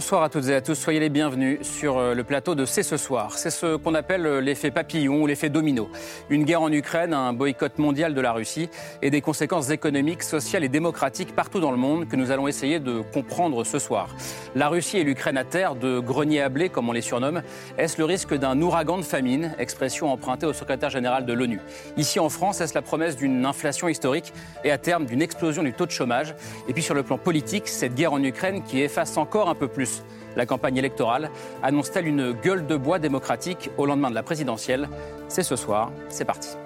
Bonsoir à toutes et à tous, soyez les bienvenus sur euh, le plateau de C'est ce soir. C'est ce qu'on appelle euh, l'effet papillon ou l'effet domino. Une guerre en Ukraine, un boycott mondial de la Russie et des conséquences économiques, sociales et démocratiques partout dans le monde que nous allons essayer de comprendre ce soir. La Russie et l'Ukraine à terre, de grenier à blé comme on les surnomme, est-ce le risque d'un ouragan de famine, expression empruntée au secrétaire général de l'ONU Ici en France, est-ce la promesse d'une inflation historique et à terme d'une explosion du taux de chômage? Et puis sur le plan politique, cette guerre en Ukraine qui efface encore un peu plus la campagne électorale annonce-t-elle une gueule de bois démocratique au lendemain de la présidentielle? C'est ce soir, c'est parti.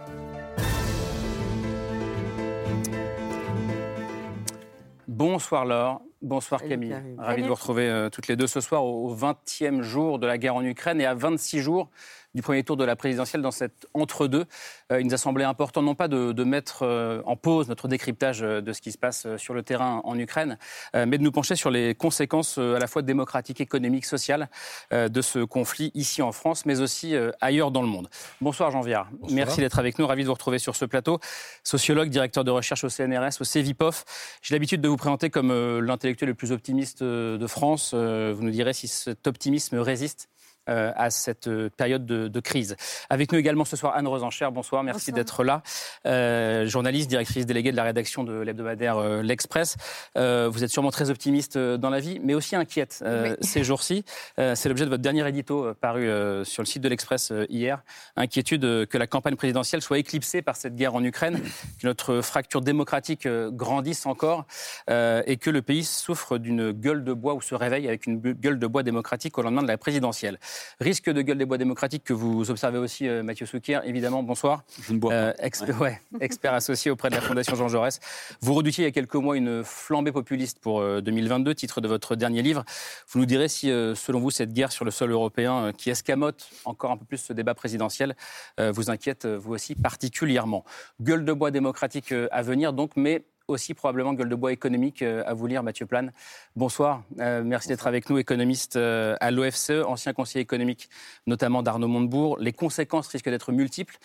Bonsoir Laure, bonsoir Camille. Ravi de vous retrouver euh, toutes les deux ce soir au 20e jour de la guerre en Ukraine et à 26 jours du premier tour de la présidentielle dans cet entre-deux. Euh, il nous a semblé important non pas de, mettre euh, en pause notre décryptage euh, de ce qui se passe sur le terrain en Ukraine, mais de nous pencher sur les conséquences à la fois démocratiques, économiques, sociales de ce conflit ici en France, mais aussi ailleurs dans le monde. Bonsoir Jean Viard. Merci d'être avec nous. Ravi de vous retrouver sur ce plateau. Sociologue, directeur de recherche au CNRS, au CEVIPOF. J'ai l'habitude de vous présenter comme l'intellectuel le plus optimiste de France. Vous nous direz si cet optimisme résiste euh, à cette euh, période de, crise. Avec nous également ce soir Anne Rosencher, bonsoir, merci d'être là. Euh, journaliste, directrice déléguée de la rédaction de l'hebdomadaire L'Express. vous êtes sûrement très optimiste dans la vie, mais aussi inquiète ces jours-ci. C'est l'objet de votre dernier édito paru sur le site de l'Express hier. Inquiétude que la campagne présidentielle soit éclipsée par cette guerre en Ukraine, que notre fracture démocratique grandisse encore et que le pays souffre d'une gueule de bois ou se réveille avec une gueule de bois démocratique au lendemain de la présidentielle. Risque de gueule des bois démocratiques que vous observez aussi, euh, Mathieu Souquier, évidemment, bonsoir. Je ne bois pas. Euh, expert associé auprès de la Fondation Jean Jaurès. Vous redoutiez il y a quelques mois une flambée populiste pour 2022, euh, titre de votre dernier livre. Vous nous direz si, selon vous, cette guerre sur le sol européen qui escamote encore un peu plus ce débat présidentiel vous inquiète, vous aussi, particulièrement. Gueule de bois démocratique à venir, donc, mais aussi probablement gueule de bois économique euh, à vous lire, Mathieu Plane. Bonsoir, euh, merci d'être avec nous, économiste euh, à l'OFCE, ancien conseiller économique notamment d'Arnaud Montebourg. Les conséquences risquent d'être multiples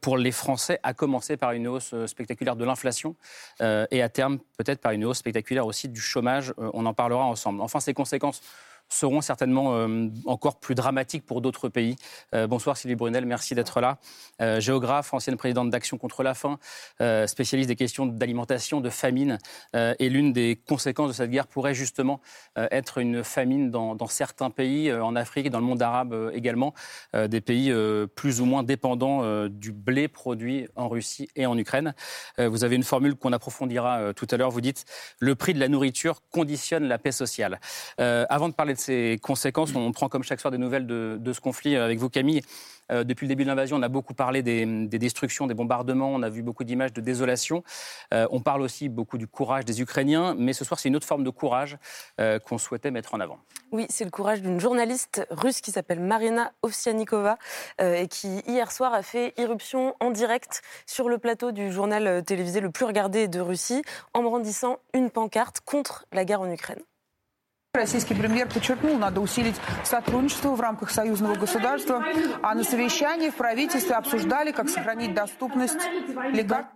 pour les Français, à commencer par une hausse spectaculaire de l'inflation et à terme peut-être par une hausse spectaculaire aussi du chômage. On en parlera ensemble. Enfin, ces conséquences seront certainement euh, encore plus dramatiques pour d'autres pays. Euh, bonsoir Sylvie Brunel, merci d'être là. Euh, géographe, ancienne présidente d'Action contre la faim, spécialiste des questions d'alimentation, de famine. et l'une des conséquences de cette guerre pourrait justement être une famine dans, dans, certains pays, en Afrique dans le monde arabe également, des pays plus ou moins dépendants du blé produit en Russie et en Ukraine. vous avez une formule qu'on approfondira tout à l'heure. Vous dites le prix de la nourriture conditionne la paix sociale. avant de parler ses conséquences. On prend comme chaque soir des nouvelles de, de ce conflit avec vous, Camille. Euh, depuis le début de l'invasion, on a beaucoup parlé des, destructions, des bombardements, on a vu beaucoup d'images de désolation. Euh, on parle aussi beaucoup du courage des Ukrainiens, mais ce soir, c'est une autre forme de courage euh, qu'on souhaitait mettre en avant. Oui, c'est le courage d'une journaliste russe qui s'appelle Marina Ovsianikova et qui, hier soir, a fait irruption en direct sur le plateau du journal télévisé le plus regardé de Russie en brandissant une pancarte contre la guerre en Ukraine. Российский премьер подчеркнул, надо усилить сотрудничество в рамках союзного государства, а на совещании в правительстве обсуждали, как сохранить доступность лекарств.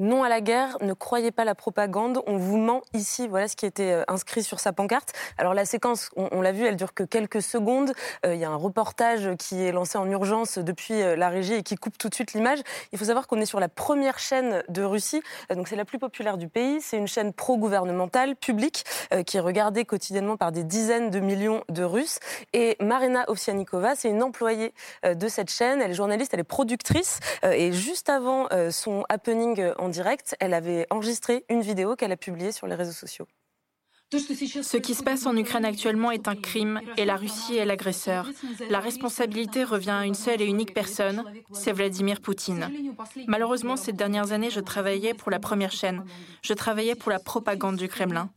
Non à la guerre, ne croyez pas la propagande, on vous ment ici. Voilà ce qui était euh, inscrit sur sa pancarte. Alors la séquence, on, l'a vu, elle dure que quelques secondes. Euh, il y a un reportage qui est lancé en urgence depuis euh, la régie et qui coupe tout de suite l'image. Il faut savoir qu'on est sur la première chaîne de Russie, donc c'est la plus populaire du pays. C'est une chaîne pro-gouvernementale, publique, qui est regardée quotidiennement par des dizaines de millions de Russes. Et Marina Ovsianikova, c'est une employée de cette chaîne. Elle est journaliste, elle est productrice. Et juste avant son happening en direct, elle avait enregistré une vidéo qu'elle a publiée sur les réseaux sociaux. Ce qui se passe en Ukraine actuellement est un crime et la Russie est l'agresseur. La responsabilité revient à une seule et unique personne, c'est Vladimir Poutine. Malheureusement, ces dernières années, je travaillais pour la première chaîne. Je travaillais pour la propagande du Kremlin.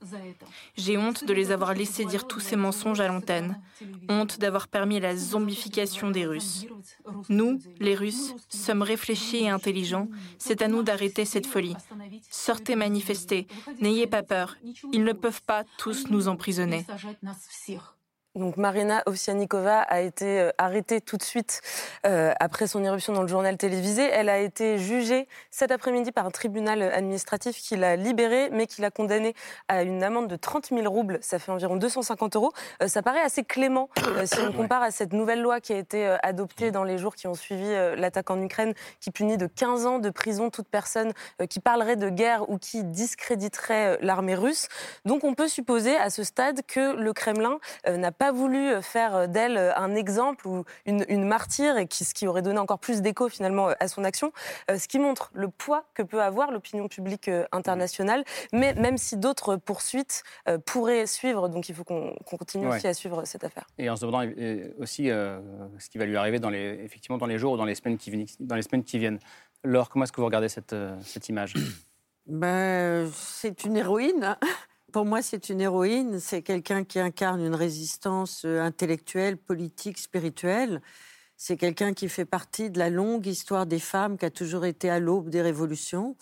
J'ai honte de les avoir laissés dire tous ces mensonges à l'antenne. Honte d'avoir permis la zombification des Russes. Nous, les Russes, sommes réfléchis et intelligents. C'est à nous d'arrêter cette folie. Sortez manifester. N'ayez pas peur. Ils ne peuvent pas tous nous emprisonner. Donc Marina Ovsianikova a été euh, arrêtée tout de suite euh, après son éruption dans le journal télévisé. Elle a été jugée cet après-midi par un tribunal administratif qui l'a libérée, mais qui l'a condamnée à une amende de 30 000 roubles. Ça fait environ 250 euros. Euh, ça paraît assez clément si on compare à cette nouvelle loi qui a été adoptée dans les jours qui ont suivi l'attaque en Ukraine, qui punit de 15 ans de prison toute personne qui parlerait de guerre ou qui discréditerait l'armée russe. Donc on peut supposer à ce stade que le Kremlin n'a pas voulu euh, faire euh, d'elle euh, un exemple ou une, martyre, et qui, ce qui aurait donné encore plus d'écho finalement à son action, ce qui montre le poids que peut avoir l'opinion publique internationale, mais même si d'autres poursuites pourraient suivre, donc il faut qu'on continue aussi à suivre cette affaire. Et en se demandant aussi ce qui va lui arriver dans les, effectivement dans les jours ou dans les semaines qui, dans les semaines qui viennent. Laure, comment est-ce que vous regardez cette, cette image? Ben, C'est une héroïne. Pour moi, c'est une héroïne, c'est quelqu'un qui incarne une résistance euh, intellectuelle, politique, spirituelle. C'est quelqu'un qui fait partie de la longue histoire des femmes qui a toujours été à l'aube des révolutions.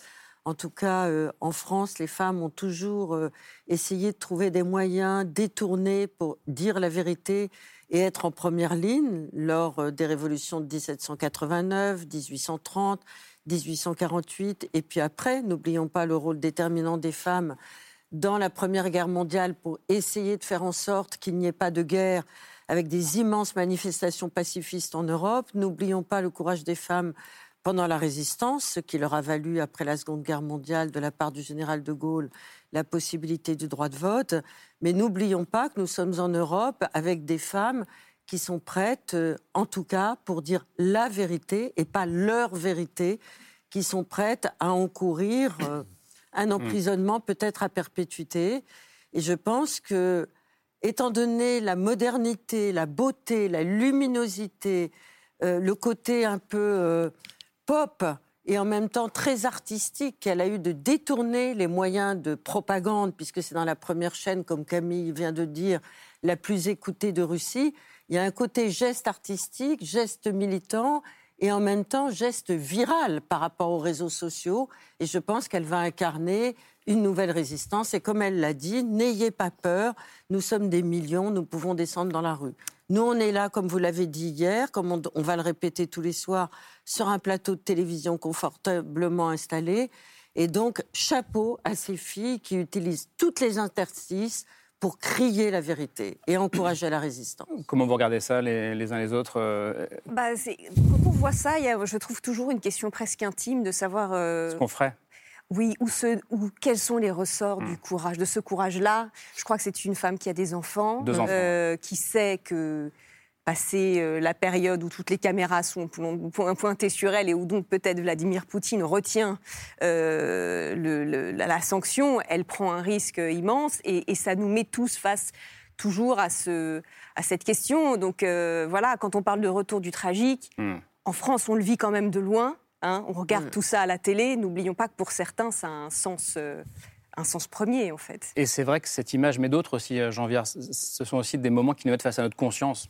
En tout cas, euh, en France, les femmes ont toujours euh, essayé de trouver des moyens détournés pour dire la vérité et être en première ligne lors des révolutions de 1789, 1830, 1848. Et puis après, n'oublions pas le rôle déterminant des femmes dans la Première Guerre mondiale pour essayer de faire en sorte qu'il n'y ait pas de guerre avec des immenses manifestations pacifistes en Europe. N'oublions pas le courage des femmes pendant la résistance, ce qui leur a valu, après la Seconde Guerre mondiale, de la part du général de Gaulle, la possibilité du droit de vote. Mais n'oublions pas que nous sommes en Europe avec des femmes qui sont prêtes, euh, en tout cas, pour dire la vérité et pas leur vérité, qui sont prêtes à encourir euh, un hmm. emprisonnement peut-être à perpétuité. Et je pense que, étant donné la modernité, la beauté, la luminosité, euh, le côté un peu euh, pop et en même temps très artistique qu'elle a eu de détourner les moyens de propagande, puisque c'est dans la première chaîne, comme Camille vient de dire, la plus écoutée de Russie, il y a un côté geste artistique, geste militant et en même temps geste viral par rapport aux réseaux sociaux. Et je pense qu'elle va incarner une nouvelle résistance. Et comme elle l'a dit, n'ayez pas peur, nous sommes des millions, nous pouvons descendre dans la rue. Nous, on est là, comme vous l'avez dit hier, comme on, va le répéter tous les soirs, sur un plateau de télévision confortablement installé. Et donc, chapeau à ces filles qui utilisent toutes les interstices pour crier la vérité et encourager la résistance. Comment vous regardez ça les, uns les autres euh, bah, Quand on voit ça, il y a, je trouve toujours une question presque intime de savoir... Euh, ce qu'on ferait oui, ou, ce, ou, quels sont les ressorts du hmm. courage, de ce courage-là. Je crois que c'est une femme qui a des enfants, euh, qui sait que passer euh, la période où toutes les caméras sont pointées sur elle et où donc peut-être Vladimir Poutine retient euh, la, sanction, elle prend un risque immense et, ça nous met tous face toujours à, ce, à cette question. Donc euh, voilà, quand on parle de retour du tragique, hmm. en France, on le vit quand même de loin. Hein. on regarde hmm. tout ça à la télé. N'oublions pas que pour certains, ça a un sens un sens premier, en fait. Et c'est vrai que cette image, mais d'autres aussi, Jean Viard, ce sont aussi des moments qui nous mettent face à notre conscience.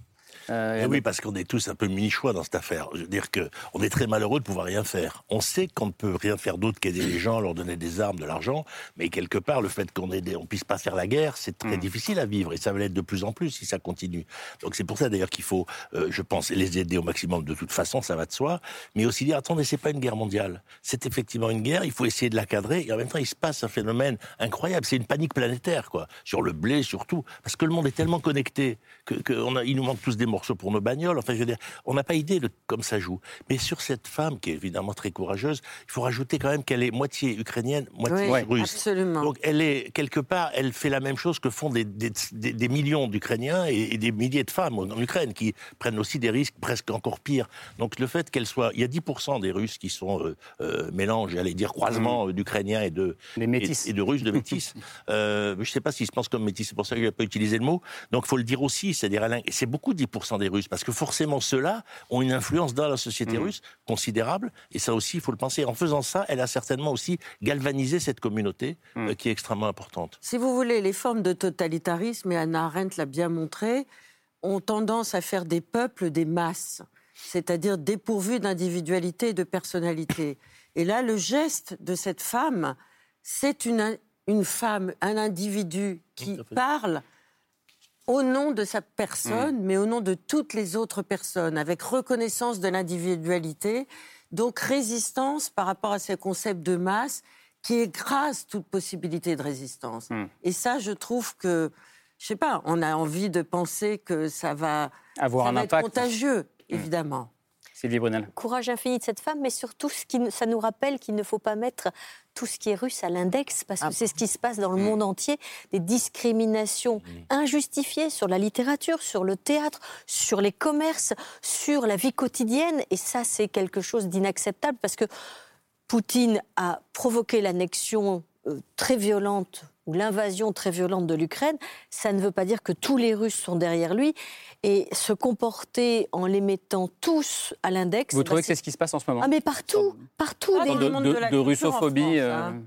Euh, oui, parce qu'on est tous un peu mini-choix dans cette affaire. Je veux dire qu'on est très malheureux de pouvoir rien faire. On sait qu'on ne peut rien faire d'autre qu'aider les gens, leur donner des armes, de l'argent, mais quelque part, le fait qu'on ne puisse pas faire la guerre, c'est très hmm. difficile à vivre, et ça va l'être de plus en plus si ça continue. Donc c'est pour ça d'ailleurs qu'il faut, euh, je pense, les aider au maximum de toute façon, ça va de soi, mais aussi dire, attendez, c'est pas une guerre mondiale. C'est effectivement une guerre, il faut essayer de la cadrer, et en même temps, il se passe un phénomène incroyable. C'est une panique planétaire, quoi, sur le blé surtout, parce que le monde est tellement connecté qu'il que nous manque tous des des morceaux pour nos bagnoles. Enfin, je veux dire, on n'a pas idée de comme ça joue. Mais sur cette femme, qui est évidemment très courageuse, il faut rajouter quand même qu'elle est moitié ukrainienne, moitié Oui, russe. absolument. Donc elle est quelque part, elle fait la même chose que font des, des- des- des millions d'Ukrainiens et, et des milliers de femmes en Ukraine qui prennent aussi des risques presque encore pires. Donc le fait qu'elle soit, il y a 10% des Russes qui sont euh, euh, mélange, j'allais dire croisement euh, d'Ukrainiens et de Les métis. et, et de Russes, de métis. euh, je ne sais pas s'ils se pensent comme métis, c'est pour ça que je n'ai pas utilisé le mot. Donc il faut le dire aussi, c'est-à-dire c'est beaucoup 10% des Russes parce que forcément ceux-là ont une influence dans la société Mhm. russe considérable et ça aussi il faut le penser. En faisant ça, elle a certainement aussi galvanisé cette communauté Mhm. euh, qui est extrêmement importante. Si vous voulez, les formes de totalitarisme, et Anna Arendt l'a bien montré, ont tendance à faire des peuples des masses, c'est-à-dire dépourvus d'individualité et de personnalité. Et là, le geste de cette femme, c'est une, une femme, un individu qui parle au nom de sa personne, mais au nom de toutes les autres personnes, avec reconnaissance de l'individualité, donc résistance par rapport à ces concepts de masse qui écrasent toute possibilité de résistance. Mm. Et ça, je trouve que, je sais pas, on a envie de penser que ça va, Avoir ça un va impact. être contagieux, évidemment. Sylvie Brunel. courage infini de cette femme, mais surtout, ce qui, ça nous rappelle qu'il ne faut pas mettre tout ce qui est russe à l'index, parce que Ah. c'est ce qui se passe dans le monde entier, des discriminations injustifiées sur la littérature, sur le théâtre, sur les commerces, sur la vie quotidienne, et ça, c'est quelque chose d'inacceptable, parce que Poutine a provoqué l'annexion très violente ou l'invasion très violente de l'Ukraine, ça ne veut pas dire que tous les Russes sont derrière lui. Et se comporter en les mettant tous à l'index. Vous bah, trouvez que c'est ce qui se passe en ce moment? Ah mais partout, partout. Ah, des- de, de- de la de russophobie France, euh, hein.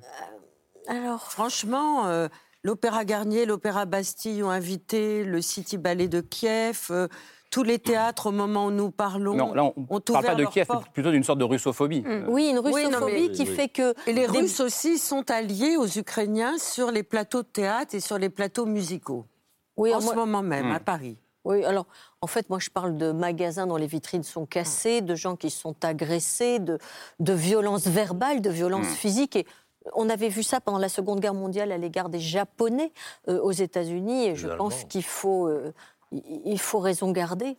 Alors, Franchement, euh, l'Opéra Garnier, l'Opéra Bastille ont invité le City Ballet de Kiev, euh, tous les théâtres au moment où nous parlons. Non, là, on ne parle pas de Kiev, portes. plutôt d'une sorte de russophobie. Euh, oui, une Oui, non, russophobie mais- qui Oui. fait que Et les des- Russes aussi sont alliés aux Ukrainiens sur les plateaux de théâtre et sur les plateaux musicaux. Oui, en moi- ce moment même, Hmm. à Paris. Oui, alors en fait, moi je parle de magasins dont les vitrines sont cassées, de gens qui sont agressés, de, de violences verbales, de violences Mm. physiques. Et on avait vu ça pendant la Seconde Guerre mondiale à l'égard des Japonais euh, aux États-Unis. Et je pense qu'il faut, euh, il faut raison garder.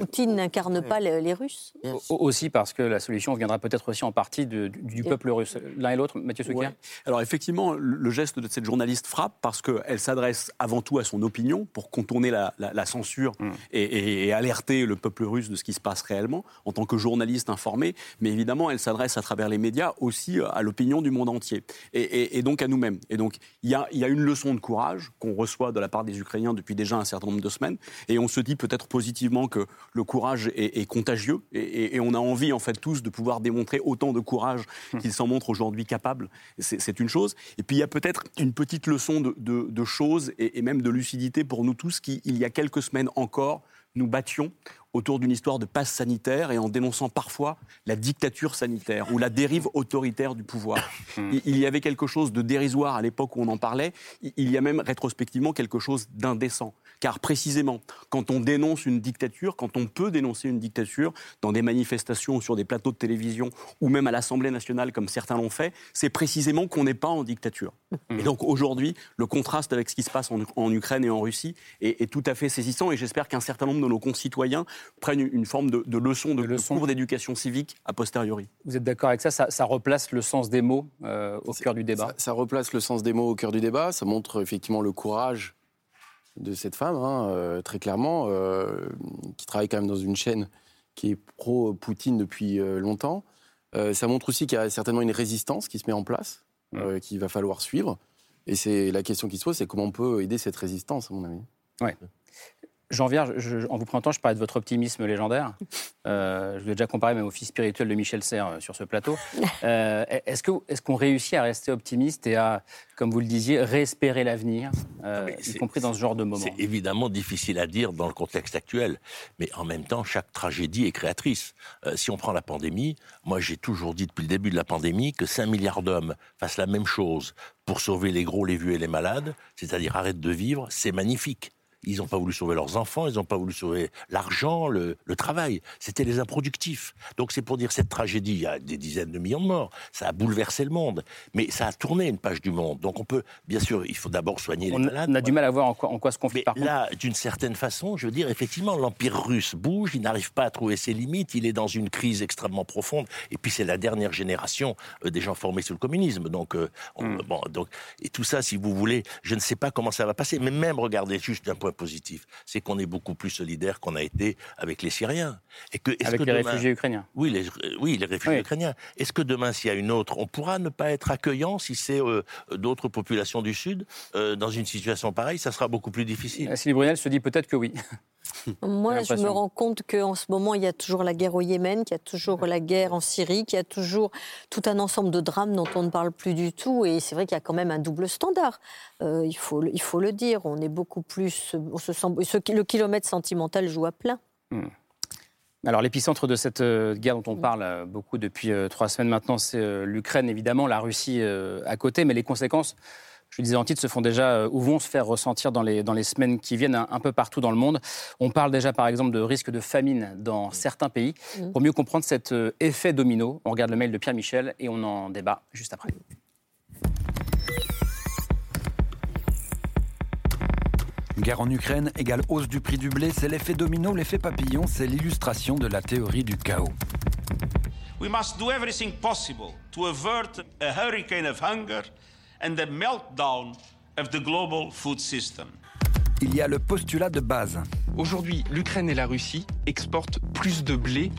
Poutine n'incarne pas les, les Russes. Aussi parce que la solution viendra peut-être aussi en partie de- du, peuple russe. L'un et l'autre, Mathieu Souquier Ouais. Alors effectivement, le geste de cette journaliste frappe parce qu'elle s'adresse avant tout à son opinion pour contourner la, la- la censure Mm. et, et- et alerter le peuple russe de ce qui se passe réellement en tant que journaliste informé. Mais évidemment, elle s'adresse à travers les médias aussi à l'opinion du monde entier et, et- et donc à nous-mêmes. Et donc il y a, il y a une leçon de courage qu'on reçoit de la part des Ukrainiens depuis déjà un certain nombre de semaines et on se dit peut-être positivement que le courage est, est contagieux et, et- et on a envie en fait tous de pouvoir démontrer autant de courage qu'ils s'en montrent aujourd'hui capables. C'est une chose. Et puis il y a peut-être une petite leçon de, de- de choses et, et même de lucidité pour nous tous qui, il y a quelques semaines encore, nous battions autour d'une histoire de passe sanitaire et en dénonçant parfois la dictature sanitaire ou la dérive autoritaire du pouvoir. Il il y avait quelque chose de dérisoire à l'époque où on en parlait. Il y a même rétrospectivement quelque chose d'indécent. Car précisément, quand on dénonce une dictature, quand on peut dénoncer une dictature dans des manifestations, sur des plateaux de télévision ou même à l'Assemblée nationale comme certains l'ont fait, c'est précisément qu'on n'est pas en dictature. Et donc aujourd'hui, le contraste avec ce qui se passe en, en Ukraine et en Russie est, est tout à fait saisissant et j'espère qu'un certain nombre de nos concitoyens prennent une, forme de, de leçon, de, De de leçon. cours d'éducation civique a posteriori. Vous êtes d'accord avec ça, ça Ça replace le sens des mots euh, au cœur du débat? Ça, ça replace le sens des mots au cœur du débat. Ça montre effectivement le courage de cette femme, hein, euh, très clairement, euh, qui travaille quand même dans une chaîne qui est pro-Poutine depuis euh, longtemps. Ça montre aussi qu'il y a certainement une résistance qui se met en place, euh, qu'il va falloir suivre. Et c'est la question qui se pose, c'est comment on peut aider cette résistance, à mon avis. Jean Vierge, je- en vous présentant, je parlais de votre optimisme légendaire. Euh, je l'ai déjà comparé même au fils spirituel de Michel Serres euh, sur ce plateau. Euh, est-ce que- est-ce qu'on réussit à rester optimiste et à, comme vous le disiez, réespérer l'avenir, euh, mais y c'est- compris dans ce genre de moment? C'est évidemment difficile à dire dans le contexte actuel, mais en même temps, chaque tragédie est créatrice. Euh, si on prend la pandémie, moi j'ai toujours dit depuis le début de la pandémie que 5 milliards d'hommes fassent la même chose pour sauver les gros, les vieux et les malades, c'est-à-dire arrêtent de vivre, c'est magnifique. Ils n'ont pas voulu sauver leurs enfants, ils n'ont pas voulu sauver l'argent, le, le travail. C'était les improductifs. Donc c'est pour dire cette tragédie, il y a des dizaines de millions de morts, ça a bouleversé le monde, mais ça a tourné une page du monde. Donc on peut, bien sûr, il faut d'abord soigner les On malades. a du mal à voir en quoi, en quoi ce conflit, Mais par là, d'une certaine façon, je veux dire, effectivement, l'Empire russe bouge, il n'arrive pas à trouver ses limites, il est dans une crise extrêmement profonde, et puis c'est la dernière génération euh, des gens formés sous le communisme. Donc, euh, on- Hmm. bon, donc, et tout ça, si vous voulez, je ne sais pas comment ça va passer, mais même, regardez, juste d'un point positif, c'est qu'on est beaucoup plus solidaire qu'on a été avec les Syriens. Et que, Avec que les demain- réfugiés ukrainiens. oui, les, euh, oui, les réfugiés Oui. ukrainiens. Est-ce que demain, s'il y a une autre, on pourra ne pas être accueillant si c'est euh, d'autres populations du Sud euh, dans une situation pareille Ça sera beaucoup plus difficile. Sylvie Brunel se dit peut-être que oui. Moi, je me rends compte qu'en ce moment, il y a toujours la guerre au Yémen, qu'il y a toujours la guerre en Syrie, qu'il y a toujours tout un ensemble de drames dont on ne parle plus du tout. Et c'est vrai qu'il y a quand même un double standard. Euh, il, faut, le- il faut le dire. On est beaucoup plus. On se sent, ce- le kilomètre sentimental joue à plein. Alors l'épicentre de cette euh, guerre dont on parle euh, beaucoup depuis trois semaines maintenant, c'est l'Ukraine évidemment, la Russie à côté, mais les conséquences, je disais en titre, se font déjà euh, ou vont se faire ressentir dans les, dans les semaines qui viennent un, un peu partout dans le monde. On parle déjà par exemple de risque de famine dans certains pays. Pour mieux comprendre cet euh, effet domino, on regarde le mail de Pierre Michel et on en débat juste après. Guerre en Ukraine égale hausse du prix du blé, c'est l'effet domino, l'effet papillon, c'est l'illustration de la théorie du chaos. We must do everything possible to avert a hurricane of hunger and the meltdown of the global food system. Il y a le postulat de base. Aujourd'hui, l'Ukraine et la Russie exportent plus de blé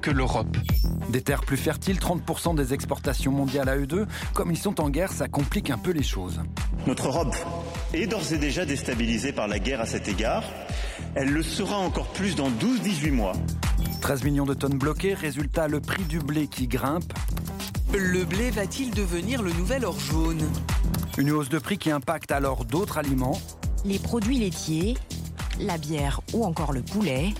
que l'Europe. Des terres plus fertiles, 30% des exportations mondiales à eux deux. Comme ils sont en guerre, ça complique un peu les choses. Notre Europe est d'ores et déjà déstabilisée par la guerre à cet égard. Elle le sera encore plus dans 12-18 mois. 13 millions de tonnes bloquées, résultat le prix du blé qui grimpe. Le blé va-t-il devenir le nouvel or jaune Une hausse de prix qui impacte alors d'autres aliments. Les produits laitiers, la bière ou encore le poulet,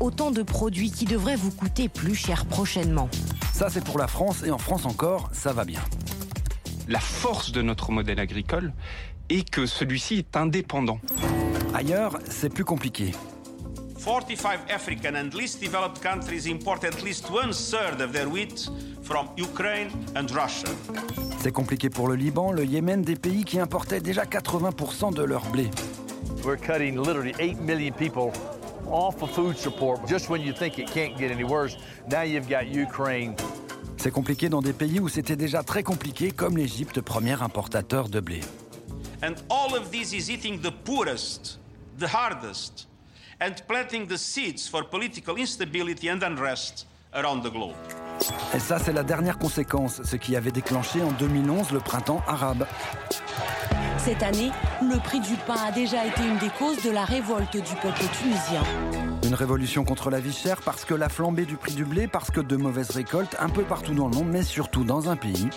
autant de produits qui devraient vous coûter plus cher prochainement. Ça c'est pour la France et en France encore, ça va bien. La force de notre modèle agricole est que celui-ci est indépendant. Ailleurs, c'est plus compliqué. 45 African and least developed countries import at least one third of their wheat from Ukraine and Russia. C'est compliqué pour le Liban, le Yémen, des pays qui importaient déjà 80% de leur blé. We're cutting literally 8 million people off of food support just when you think it can't get any worse. Now you've got Ukraine. C'est compliqué dans des pays où c'était déjà très compliqué, comme l'Égypte, premier importateur de blé. And all of this is eating the poorest, the hardest, and planting the seeds for political instability and unrest around the globe. Et ça, c'est la dernière conséquence, ce qui avait déclenché en 2011 le printemps arabe. Cette année, le prix du pain a déjà été une des causes de la révolte du peuple tunisien. Une révolution contre la vie chère parce que la flambée du prix du blé, parce que de mauvaises récoltes un peu partout dans le monde, mais surtout dans un pays.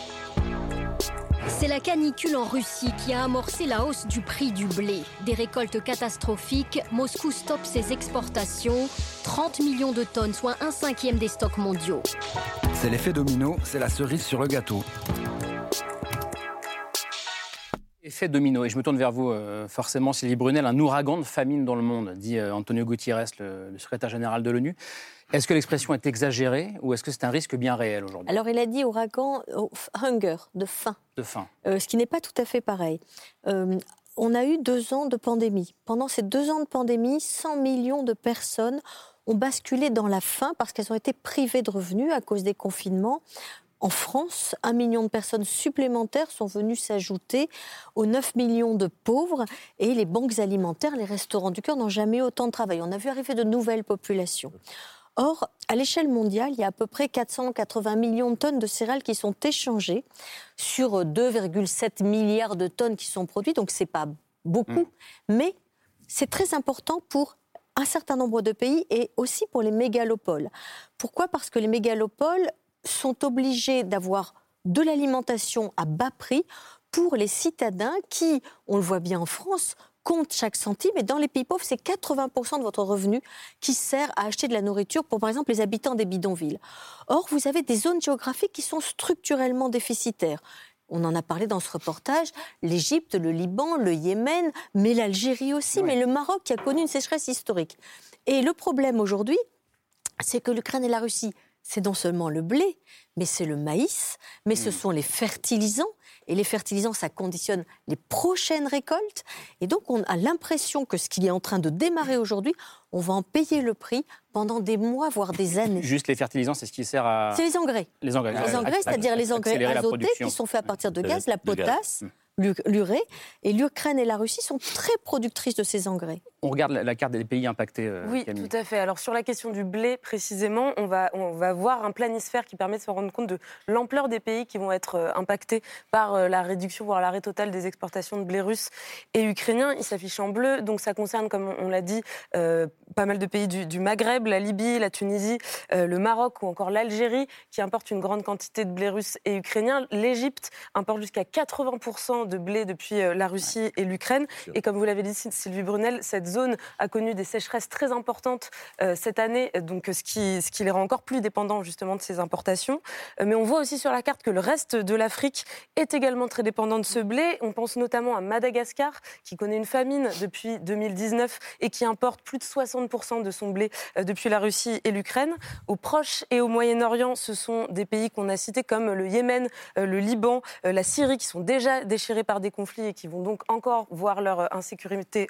C'est la canicule en Russie qui a amorcé la hausse du prix du blé. Des récoltes catastrophiques, Moscou stoppe ses exportations. 30 millions de tonnes, soit un cinquième des stocks mondiaux. C'est l'effet domino, c'est la cerise sur le gâteau. Effet domino. Et je me tourne vers vous, euh, forcément, Sylvie Brunel. Un ouragan de famine dans le monde, dit euh, Antonio Gutiérrez, le, le secrétaire général de l'ONU. Est-ce que l'expression est exagérée ou est-ce que c'est un risque bien réel aujourd'hui Alors, il a dit ouragan, oh, hunger, de faim. De faim. Euh, ce qui n'est pas tout à fait pareil. Euh, on a eu deux ans de pandémie. Pendant ces deux ans de pandémie, 100 millions de personnes ont basculé dans la faim parce qu'elles ont été privées de revenus à cause des confinements. En France, un million de personnes supplémentaires sont venues s'ajouter aux 9 millions de pauvres et les banques alimentaires, les restaurants du cœur n'ont jamais eu autant de travail. On a vu arriver de nouvelles populations. Or, à l'échelle mondiale, il y a à peu près 480 millions de tonnes de céréales qui sont échangées sur 2,7 milliards de tonnes qui sont produites, donc c'est pas beaucoup, mais c'est très important pour un certain nombre de pays et aussi pour les mégalopoles. Pourquoi? Parce que les mégalopoles sont obligés d'avoir de l'alimentation à bas prix pour les citadins qui, on le voit bien en France, comptent chaque centime. Et dans les pays pauvres, c'est 80% de votre revenu qui sert à acheter de la nourriture pour, par exemple, les habitants des bidonvilles. Or, vous avez des zones géographiques qui sont structurellement déficitaires. on en a parlé dans ce reportage, l'Égypte, le Liban, le Yémen, mais l'Algérie aussi, mais le Maroc qui a connu une sécheresse historique. Et le problème aujourd'hui, c'est que l'Ukraine et la Russie, c'est non seulement le blé, mais c'est le maïs, mais ce sont les fertilisants. Et les fertilisants, ça conditionne les prochaines récoltes. Et donc, on a l'impression que ce qui est en train de démarrer aujourd'hui, on va en payer le prix pendant des mois, voire des années. Juste les fertilisants, c'est ce qui sert à. C'est les engrais. Les engrais. Les engrais, c'est-à-dire les engrais azotés qui sont faits à partir de gaz, la potasse, l'u- l'urée. Et l'Ukraine et la Russie sont très productrices de ces engrais. On regarde la, la carte des pays impactés, euh, Oui, Camille. tout à fait. Alors sur la question du blé précisément, on va, on va voir un planisphère qui permet de se rendre compte de l'ampleur des pays qui vont être euh, impactés par euh, la réduction, voire l'arrêt total des exportations de blé russe et ukrainien. Il s'affiche en bleu, donc ça concerne, comme on l'a dit, euh, pas mal de pays du, du Maghreb, la Libye, la Tunisie, euh, le Maroc ou encore l'Algérie, qui importent une grande quantité de blé russe et ukrainien. L'Égypte importe jusqu'à 80% de blé depuis euh, la Russie et l'Ukraine. Et comme vous l'avez dit, Sylvie Brunel, cette zone a connu des sécheresses très importantes euh, cette année, donc ce qui, ce qui les rend encore plus dépendants justement de ces importations. Euh, mais on voit aussi sur la carte que le reste de l'Afrique est également très dépendant de ce blé. On pense notamment à Madagascar, qui connaît une famine depuis 2019 et qui importe plus de 60% de son blé euh, depuis la Russie et l'Ukraine. Au Proche et au Moyen-Orient, ce sont des pays qu'on a cités comme le Yémen, le Liban, la Syrie, qui sont déjà déchirés par des conflits et qui vont donc encore voir leur insécurité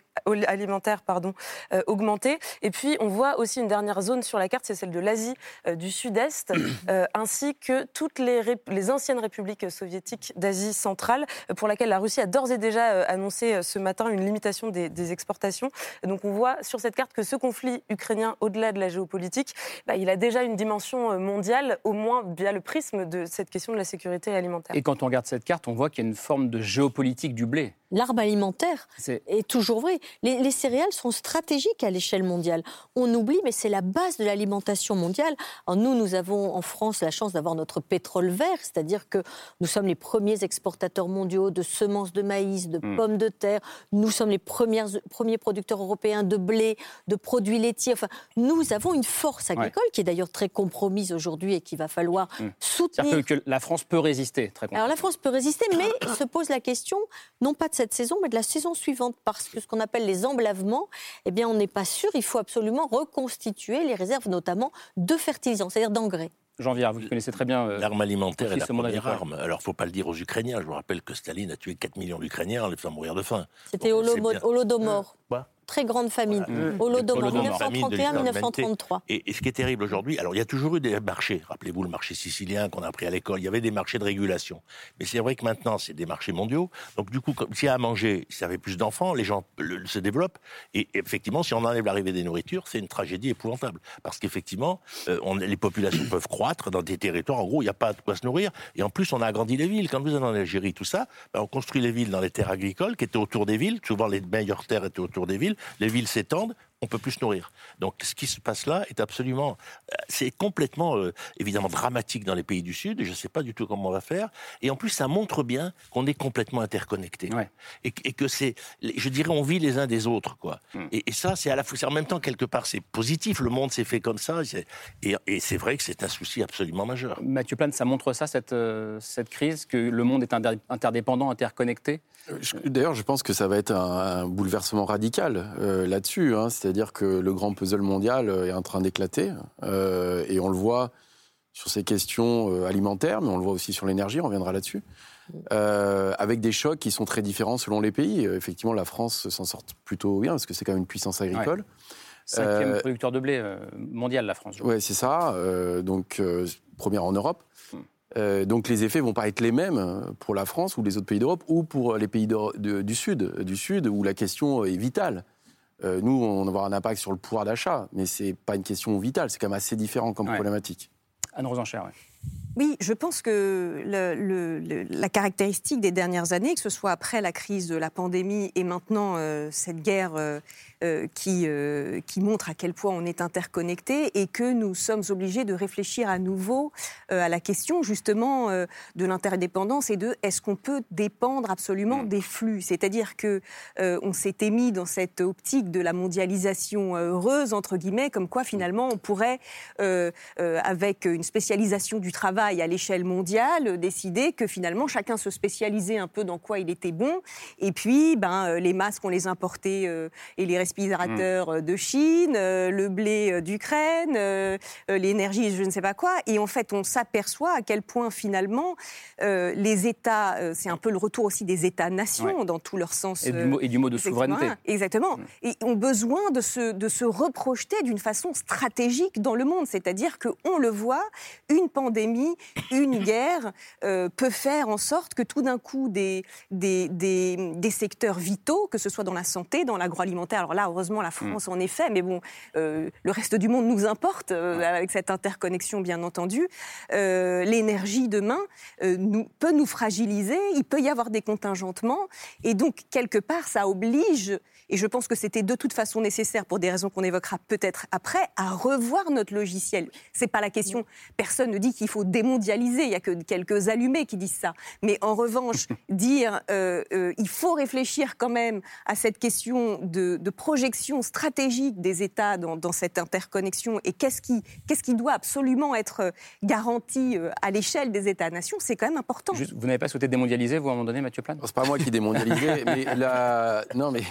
alimentaire pardon, euh, augmenter. Et puis, on voit aussi une dernière zone sur la carte, c'est celle de l'Asie euh, du Sud-Est, euh, ainsi que toutes les, les anciennes républiques soviétiques d'Asie centrale, pour laquelle la Russie a d'ores et déjà annoncé ce matin une limitation des, des exportations. Donc, on voit sur cette carte que ce conflit ukrainien, au-delà de la géopolitique, bah, il a déjà une dimension mondiale, au moins via le prisme de cette question de la sécurité alimentaire. Et quand on regarde cette carte, on voit qu'il y a une forme de géopolitique du blé. L'arbre alimentaire C'est- est toujours vrai. Les, les céréales sont stratégiques à l'échelle mondiale. On oublie, mais c'est la base de l'alimentation mondiale. Alors nous, nous avons en France la chance d'avoir notre pétrole vert, c'est-à-dire que nous sommes les premiers exportateurs mondiaux de semences de maïs, de Mm. pommes de terre. Nous sommes les premières, premiers producteurs européens de blé, de produits laitiers. Enfin, nous avons une force agricole qui est d'ailleurs très compromise aujourd'hui et qu'il va falloir Hmm. soutenir. Que la France peut résister, très Alors la France peut résister, mais se pose la question, non pas de cette saison, mais de la saison suivante, parce que ce qu'on appelle les emblavements, eh bien on n'est pas sûr, il faut absolument reconstituer les réserves, notamment de fertilisants, c'est-à-dire d'engrais. Jean Viard, vous connaissez très bien. euh, L'arme alimentaire est la première agricole. arme. Alors, faut pas le dire aux Ukrainiens. Je vous rappelle que Staline a tué 4 millions d'Ukrainiens en les faisant mourir de faim. C'était. Holodomor. Très grande famine. Mmh. Holodomor, Holodomor. Famine de l'histoire de l'humanité. 1931-1933. Et, et ce qui est terrible aujourd'hui, alors il y a toujours eu des marchés. Rappelez-vous le marché sicilien qu'on a appris à l'école. Il y avait des marchés de régulation. Mais c'est vrai que maintenant, c'est des marchés mondiaux. Donc du coup, s'il y a à manger, si ça avait plus d'enfants, les gens le- se développent. Et effectivement, si on enlève l'arrivée des nourritures, c'est une tragédie épouvantable. Parce qu'effectivement, euh, les populations peuvent croître dans des territoires. En gros, il n'y a pas de quoi se nourrir. Et en plus, on a agrandi les villes. Quand vous êtes en Algérie, tout ça, ben, on construit les villes dans les terres agricoles qui étaient autour des villes. Souvent, les meilleures terres étaient autour des villes. Les villes s'étendent on peut plus se nourrir. Donc ce qui se passe là est absolument, euh, c'est complètement euh, évidemment dramatique dans les pays du Sud. Je ne sais pas du tout comment on va faire. Et en plus, ça montre bien qu'on est complètement interconnectés et, que- et que c'est, je dirais, on vit les uns des autres, quoi. Et, et ça, c'est à la fois, en même temps quelque part, c'est positif. Le monde s'est fait comme ça, et, et c'est vrai que c'est un souci absolument majeur. Mathieu Plane, ça montre ça, cette, euh, cette crise, que le monde est inter- interdépendant, interconnecté? D'ailleurs, je pense que ça va être un, un bouleversement radical euh, là-dessus. hein. C'est-à-dire que le grand puzzle mondial euh, est en train d'éclater. euh, et on le voit sur ces questions euh, alimentaires, mais on le voit aussi sur l'énergie, on reviendra là-dessus. Euh, avec des chocs qui sont très différents selon les pays. Effectivement, la France s'en sort plutôt bien, parce que c'est quand même une puissance agricole. Cinquième Euh, producteur de blé mondial, la France. Ouais, c'est ça. donc, première en Europe. Euh, donc, les effets vont pas être les mêmes pour la France ou les autres pays d'Europe ou pour les pays de- du Sud, du Sud où la question est vitale. Euh, nous, on va avoir un impact sur le pouvoir d'achat, mais c'est pas une question vitale. C'est quand même assez différent comme problématique. Anne Rosencher, ouais. Oui, je pense que le- le- la caractéristique des dernières années, que ce soit après la crise de la pandémie et maintenant euh, cette guerre euh, euh, qui, euh, qui montre à quel point on est interconnecté et que nous sommes obligés de réfléchir à nouveau euh, à la question justement euh, de l'interdépendance et de est-ce qu'on peut dépendre absolument des flux. C'est-à-dire que on s'était mis dans cette optique de la mondialisation heureuse entre guillemets, comme quoi finalement on pourrait, avec une spécialisation du travail à l'échelle mondiale euh, décidé que finalement chacun se spécialisait un peu dans quoi il était bon. Et puis, ben, euh, les masques, on les importait euh, et les respirateurs euh, de Chine, le blé d'Ukraine, l'énergie, je ne sais pas quoi. Et en fait, on s'aperçoit à quel point finalement les États, c'est un peu le retour aussi des États-nations Ouais. dans tout leur sens. Et du mot- et du mot de souveraineté. Exactement. Et ont besoin de se, de se reprojeter d'une façon stratégique dans le monde. C'est-à-dire qu'on le voit, une pandémie, une guerre euh, peut faire en sorte que tout d'un coup, des, des, des, des secteurs vitaux, que ce soit dans la santé, dans l'agroalimentaire, alors là, heureusement, la France en est fait, mais bon, euh, le reste du monde nous importe euh, avec cette interconnexion, bien entendu. L'énergie demain nous, peut nous fragiliser, il peut y avoir des contingentements, et donc, quelque part, ça oblige, et je pense que c'était de toute façon nécessaire pour des raisons qu'on évoquera peut-être après, à revoir notre logiciel. C'est pas la question. Personne ne dit qu'il faut démondialiser. Il y a que quelques allumés qui disent ça. Mais en revanche, dire euh, euh, il faut réfléchir quand même à cette question de, de projection stratégique des États dans, dans cette interconnexion et qu'est-ce qui, qu'est-ce qui doit absolument être garanti euh, à l'échelle des États-nations, c'est quand même important. Juste, vous n'avez pas souhaité démondialiser, vous, à un moment donné, Mathieu Plane C'est pas moi qui démondialisais, mais la... non, mais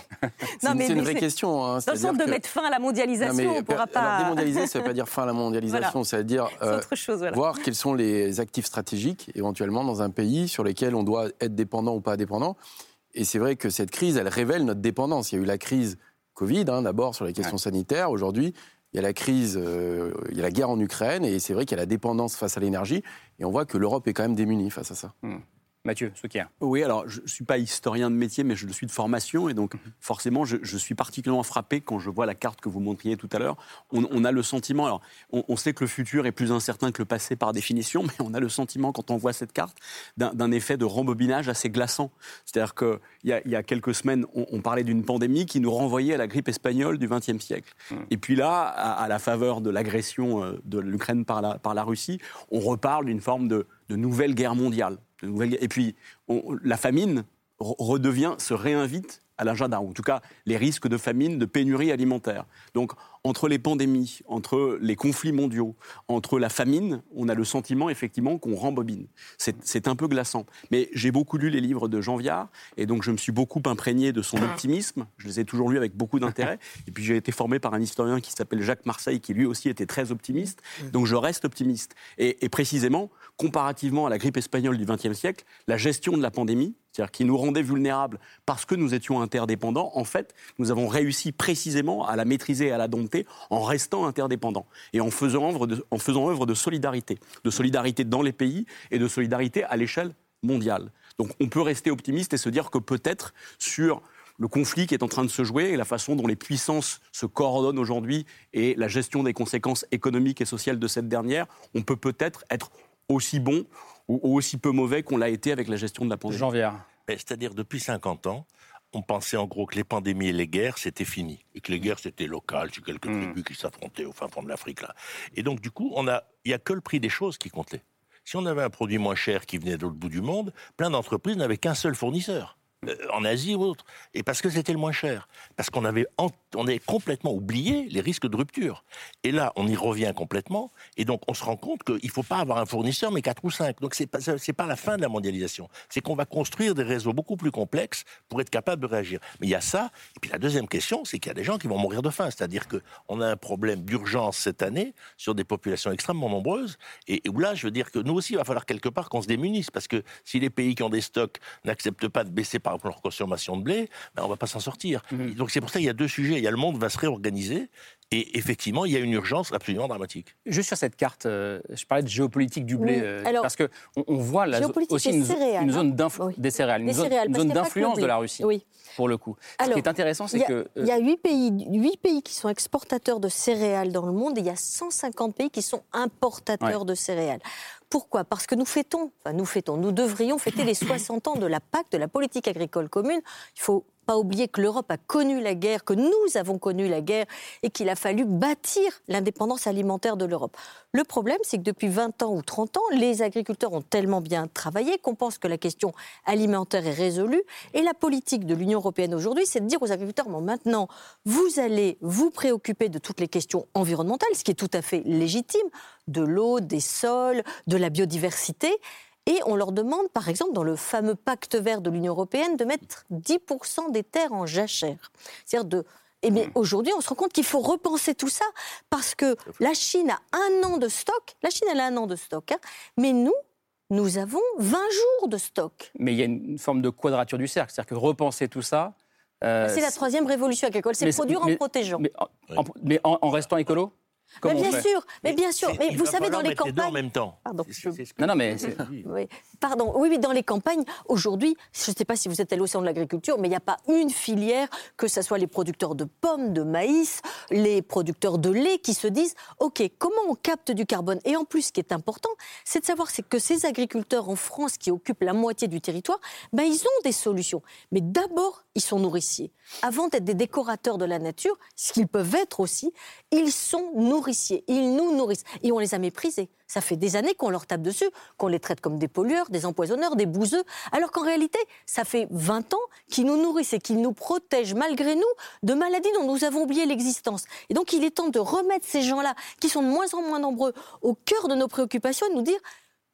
c'est une- vraie question. hein, Dans le sens de que- mettre fin à la mondialisation, Non, mais, on ne pourra alors, pas. démondialiser, ça ne veut pas dire fin à la mondialisation, Voilà. euh, autre chose, voilà. voir quels sont les actifs stratégiques éventuellement dans un pays sur lesquels on doit être dépendant ou pas dépendant. Et c'est vrai que cette crise, elle révèle notre dépendance. Il y a eu la crise Covid, hein, d'abord sur les questions sanitaires. Aujourd'hui, il y a la crise, euh, il y a la guerre en Ukraine, et c'est vrai qu'il y a la dépendance face à l'énergie. Et on voit que l'Europe est quand même démunie face à ça. Mathieu, Souquier. Oui, alors je ne suis pas historien de métier, mais je le suis de formation. Et donc, forcément, je, je suis particulièrement frappé quand je vois la carte que vous montriez tout à l'heure. On, on a le sentiment, alors, on, on sait que le futur est plus incertain que le passé par définition, mais on a le sentiment, quand on voit cette carte, d'un effet de rembobinage assez glaçant. C'est-à-dire qu'il y, a- il y a quelques semaines, on, on parlait d'une pandémie qui nous renvoyait à la grippe espagnole du XXe siècle. Et puis là, à, à la faveur de l'agression euh, de l'Ukraine par la, par la Russie, on reparle d'une forme de, de nouvelle guerre mondiale. Et puis, la famine re- redevient, se réinvite à l'agenda, ou en tout cas les risques de famine, de pénurie alimentaire. Entre les pandémies, entre les conflits mondiaux, entre la famine, on a le sentiment effectivement qu'on rembobine. C'est un peu glaçant. Mais j'ai beaucoup lu les livres de Jean Viard, et donc je me suis beaucoup imprégné de son optimisme. Je les ai toujours lus avec beaucoup d'intérêt. Et puis j'ai été formé par un historien qui s'appelle Jacques Marseille, qui lui aussi était très optimiste. Donc je reste optimiste. Et, et précisément, comparativement à la grippe espagnole du XXe siècle, la gestion de la pandémie, c'est-à-dire qui nous rendait vulnérables parce que nous étions interdépendants, en fait, nous avons réussi précisément à la maîtriser et à la dompter en restant interdépendants et en faisant œuvre de, en faisant œuvre de solidarité, de solidarité dans les pays et de solidarité à l'échelle mondiale. Donc on peut rester optimiste et se dire que peut-être sur le conflit qui est en train de se jouer et la façon dont les puissances se coordonnent aujourd'hui et la gestion des conséquences économiques et sociales de cette dernière, on peut peut-être être aussi bon ou aussi peu mauvais qu'on l'a été avec la gestion de la pandémie. Mais C'est-à-dire, depuis 50 ans, on pensait en gros que les pandémies et les guerres, c'était fini. Et que les guerres, c'était local, c'est quelques tribus qui s'affrontaient au fin fond de l'Afrique. là. Et donc, du coup, on a- il n'y a que le prix des choses qui comptait. Si on avait un produit moins cher qui venait de l'autre bout du monde, plein d'entreprises n'avaient qu'un seul fournisseur. Euh, en Asie ou autre. Et parce que c'était le moins cher. Parce qu'on avait est complètement oublié les risques de rupture. Et là, on y revient complètement. Et donc, on se rend compte qu'il ne faut pas avoir un fournisseur, mais quatre ou cinq. Donc, ce n'est pas, pas la fin de la mondialisation. C'est qu'on va construire des réseaux beaucoup plus complexes pour être capable de réagir. Mais il y a ça. Et puis, la deuxième question, c'est qu'il y a des gens qui vont mourir de faim. C'est-à-dire qu'on a un problème d'urgence cette année sur des populations extrêmement nombreuses. Et, et où là, je veux dire que nous aussi, il va falloir quelque part qu'on se démunisse. Parce que si les pays qui ont des stocks n'acceptent pas de baisser, par exemple, leur consommation de blé, ben, on ne va pas s'en sortir. Donc, c'est pour ça qu'il y a deux sujets. Il y a le monde va se réorganiser. Et effectivement, il y a une urgence absolument dramatique. Juste sur cette carte, euh, je parlais de géopolitique du blé, Oui. euh, Alors, parce que on, on voit la, géopolitique aussi des une, céréales, une hein. zone d'influence des céréales, une Des zone, d'influence de la Russie, Oui. pour le coup. Ce Alors, qui est intéressant, c'est il que euh, Il y a huit pays, huit pays qui sont exportateurs de céréales dans le monde et il y a 150 pays qui sont importateurs Ouais. de céréales. Pourquoi? Parce que nous fêtons, enfin nous fêtons, nous devrions fêter les 60 ans de la PAC, de la politique agricole commune. Il faut pas oublier que l'Europe a connu la guerre, que nous avons connu la guerre et qu'il a fallu bâtir l'indépendance alimentaire de l'Europe. Le problème, c'est que depuis 20 ans ou 30 ans, les agriculteurs ont tellement bien travaillé qu'on pense que la question alimentaire est résolue. Et la politique de l'Union européenne aujourd'hui, c'est de dire aux agriculteurs, maintenant, vous allez vous préoccuper de toutes les questions environnementales, ce qui est tout à fait légitime, de l'eau, des sols, de la biodiversité. Et on leur demande, par exemple, dans le fameux pacte vert de l'Union européenne, de mettre 10% des terres en jachère. C'est-à-dire de. Et bien aujourd'hui, on se rend compte qu'il faut repenser tout ça parce que la Chine a un an de stock. La Chine, elle a un an de stock. hein. Mais nous, nous avons 20 jours de stock. Mais il y a une forme de quadrature du cercle, c'est-à-dire que repenser tout ça. euh, c'est la troisième révolution agricole, c'est mais produire en protégeant. Mais en, en- mais en- en restant écolo? Comment on bien fait sûr, mais bien sûr. Mais vous savez, dans les mettre les deux en campagnes. même temps. Pardon, je- Non, non, mais c'est- Oui. Pardon, oui, oui, dans les campagnes, aujourd'hui, je ne sais pas si vous êtes allé au sein de l'agriculture, mais il n'y a pas une filière, que ce soit les producteurs de pommes, de maïs, les producteurs de lait, qui se disent OK, comment on capte du carbone? Et en plus, ce qui est important, c'est de savoir c'est que ces agriculteurs en France qui occupent la moitié du territoire, ben, ils ont des solutions. Mais d'abord, ils sont nourriciers. Avant d'être des décorateurs de la nature, ce qu'ils peuvent être aussi, ils sont nourriciers. Ils nous nourrissent. Et on les a méprisés. Ça fait des années qu'on leur tape dessus, qu'on les traite comme des pollueurs, des empoisonneurs, des bouseux, alors qu'en réalité, ça fait 20 ans qu'ils nous nourrissent et qu'ils nous protègent malgré nous de maladies dont nous avons oublié l'existence. Et donc il est temps de remettre ces gens-là, qui sont de moins en moins nombreux, au cœur de nos préoccupations et de nous dire,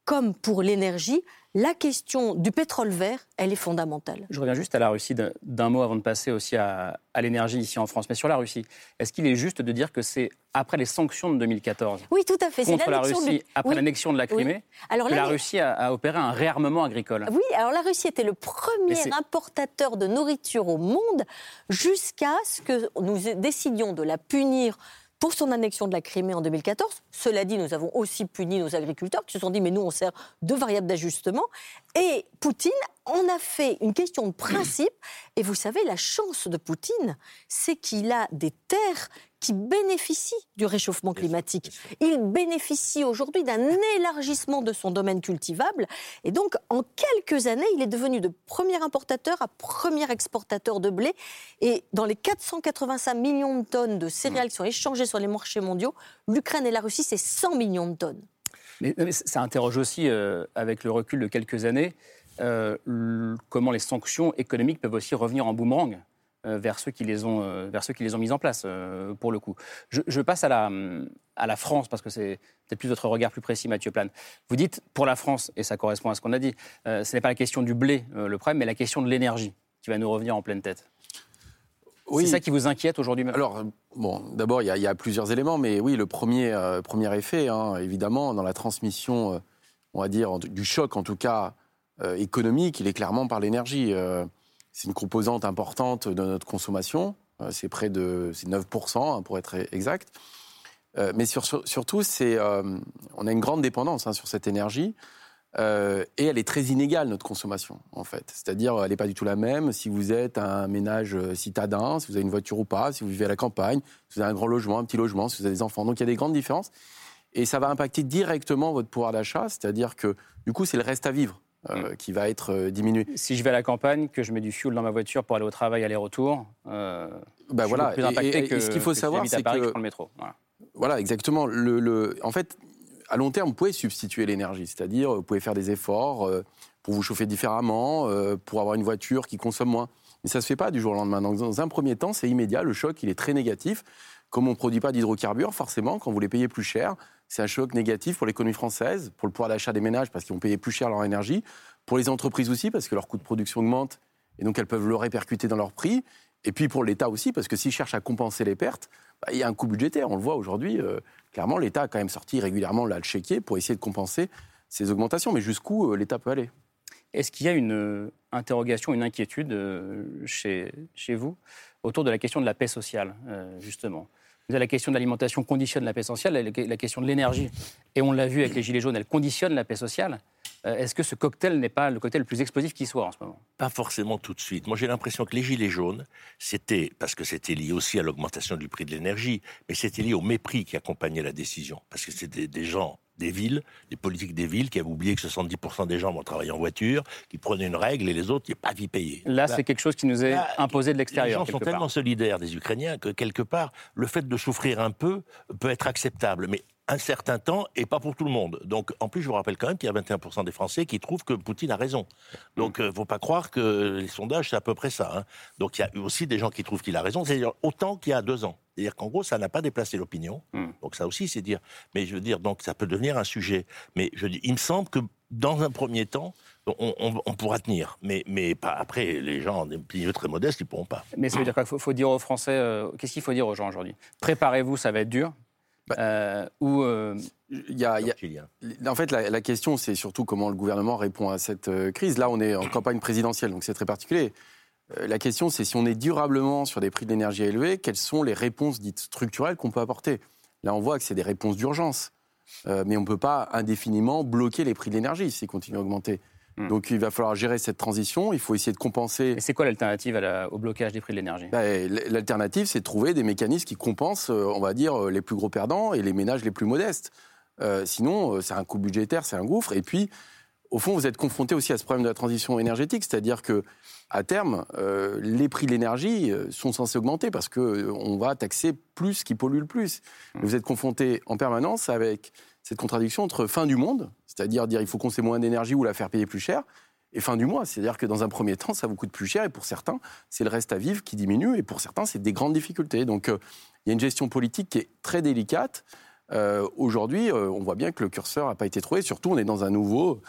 comme pour l'énergie, la question du pétrole vert, elle est fondamentale. Je reviens juste à la Russie d'un- mot avant de passer aussi à, à l'énergie ici en France. Mais sur la Russie, est-ce qu'il est juste de dire que c'est après les sanctions de 2014 Oui, tout à fait. C'est contre la Russie, après Oui. l'annexion de la Oui. Crimée, Alors que la Russie a, a opéré un réarmement agricole? Oui, alors la Russie était le premier importateur de nourriture au monde jusqu'à ce que nous décidions de la punir pour son annexion de la Crimée en 2014. Cela dit, nous avons aussi puni nos agriculteurs qui se sont dit mais nous on sert de variable d'ajustement. Et Poutine en a fait une question de principe. Et vous savez, la chance de Poutine, c'est qu'il a des terres qui bénéficient du réchauffement climatique. Il bénéficie aujourd'hui d'un élargissement de son domaine cultivable. Et donc, en quelques années, il est devenu de premier importateur à premier exportateur de blé. Et dans les 485 millions de tonnes de céréales qui sont échangées sur les marchés mondiaux, l'Ukraine et la Russie, c'est 100 millions de tonnes. Mais, mais ça interroge aussi, euh, avec le recul de quelques années, euh, comment les sanctions économiques peuvent aussi revenir en boomerang vers, ceux qui les ont, euh, vers ceux qui les ont mises en place, euh, pour le coup. Je, je passe à la, à la France, parce que c'est peut-être plus votre regard plus précis, Mathieu Plane. Vous dites, pour la France, et ça correspond à ce qu'on a dit, euh, ce n'est pas la question du blé euh, le problème, mais la question de l'énergie qui va nous revenir en pleine tête. Oui. C'est ça qui vous inquiète aujourd'hui même? Alors, bon, d'abord, il y, a- il y a plusieurs éléments, mais oui, le premier, euh, premier effet, hein, évidemment, dans la transmission, euh, on va dire, du choc, en tout cas, euh, économique, il est clairement par l'énergie. C'est une composante importante de notre consommation. Euh, c'est près de c'est 9%, hein, pour être exact. Euh, mais sur- sur- surtout, c'est, euh, on a une grande dépendance hein, sur cette énergie. Et elle est très inégale, notre consommation, en fait. C'est-à-dire, elle n'est pas du tout la même si vous êtes un ménage citadin, si vous avez une voiture ou pas, si vous vivez à la campagne, si vous avez un grand logement, un petit logement, si vous avez des enfants. Donc, il y a des grandes différences. Et ça va impacter directement votre pouvoir d'achat, c'est-à-dire que, du coup, c'est le reste à vivre euh, qui va être euh, diminué. Si je vais à la campagne, que je mets du fuel dans ma voiture pour aller au travail, aller-retour, euh, Bah je voilà. plus impacté et- et que, ce qu'il faut que savoir, c'est que- prends le métro. Voilà. Voilà, exactement. Le, le- en fait, à long terme, vous pouvez substituer l'énergie, c'est-à-dire vous pouvez faire des efforts euh, pour vous chauffer différemment, euh, pour avoir une voiture qui consomme moins. Mais ça ne se fait pas du jour au lendemain. Donc, dans un premier temps, c'est immédiat. Le choc, il est très négatif. Comme on ne produit pas d'hydrocarbures, forcément, quand vous les payez plus cher, c'est un choc négatif pour l'économie française, pour le pouvoir d'achat des ménages, parce qu'ils vont payer plus cher leur énergie, pour les entreprises aussi, parce que leur coût de production augmente, et donc elles peuvent le répercuter dans leur prix. Et puis pour l'État aussi, parce que s'ils cherchent à compenser les pertes, bah, il y a un coût budgétaire. On le voit aujourd'hui. euh, clairement, l'État a quand même sorti régulièrement le chéquier pour essayer de compenser ces augmentations. Mais jusqu'où euh, l'État peut aller? Est-ce qu'il y a une euh, interrogation, une inquiétude chez, chez vous autour de la question de la paix sociale, justement? La question de l'alimentation conditionne la paix sociale, la, question de l'énergie, et on l'a vu avec les Gilets jaunes, elle conditionne la paix sociale. Euh, Est-ce que ce cocktail n'est pas le cocktail le plus explosif qui soit en ce moment? Pas forcément tout de suite. Moi, j'ai l'impression que les gilets jaunes, c'était parce que c'était lié aussi à l'augmentation du prix de l'énergie, mais c'était lié au mépris qui accompagnait la décision, parce que c'était des gens des villes, des politiques des villes qui avaient oublié que 70% des gens vont travailler en voiture, qui prenaient une règle et les autres, il n'y a pas vie payée. Là, c'est quelque chose qui nous est Là, imposé de l'extérieur. Les gens sont part. tellement solidaires des Ukrainiens que quelque part, le fait de souffrir un peu peut être acceptable. Mais un certain temps et pas pour tout le monde. Donc, en plus, je vous rappelle quand même qu'il y a 21% des Français qui trouvent que Poutine a raison. Donc, il ne faut pas croire que les sondages, c'est à peu près ça. hein. Donc, il y a aussi des gens qui trouvent qu'il a raison, c'est-à-dire autant qu'il y a deux ans. C'est-à-dire qu'en gros, ça n'a pas déplacé l'opinion. Donc, ça aussi, c'est dire. Mais je veux dire, donc, ça peut devenir un sujet. Mais je dis, il me semble que dans un premier temps, on, on- on pourra tenir. Mais, mais pas après, les gens, des milieux très modestes, ils ne pourront pas. Mais ça veut dire quoi? Il faut, faut dire aux Français, euh, qu'est-ce qu'il faut dire aux gens aujourd'hui? Préparez-vous, ça va être dur. Euh, ou euh, Il y a- il y a- En fait, la, la question, c'est surtout comment le gouvernement répond à cette euh, crise. Là, on est en campagne présidentielle, donc c'est très particulier. Euh, la question, c'est si on est durablement sur des prix de l'énergie élevés, quelles sont les réponses dites structurelles qu'on peut apporter? Là, on voit que c'est des réponses d'urgence. Euh, mais on ne peut pas indéfiniment bloquer les prix de l'énergie s'ils continuent à augmenter. Donc il va falloir gérer cette transition, il faut essayer de compenser. Et c'est quoi l'alternative la- au blocage des prix de l'énergie? Bah, L'alternative, c'est de trouver des mécanismes qui compensent, euh, on va dire, euh, les plus gros perdants et les ménages les plus modestes. Euh, sinon, c'est un coût budgétaire, c'est un gouffre. Et puis, au fond, vous êtes confronté aussi à ce problème de la transition énergétique, c'est-à-dire que à terme, euh, les prix de l'énergie sont censés augmenter parce que euh, on va taxer plus ce qui pollue le plus. Et Vous êtes confronté en permanence avec cette contradiction entre fin du monde, c'est-à-dire dire il faut consommer moins d'énergie ou la faire payer plus cher, et fin du mois. C'est-à-dire que dans un premier temps, ça vous coûte plus cher, et pour certains, c'est le reste à vivre qui diminue, et pour certains, c'est des grandes difficultés. Donc euh, il y a une gestion politique qui est très délicate. Euh, Aujourd'hui, euh, on voit bien que le curseur n'a pas été trouvé. Surtout, on est dans un nouveau,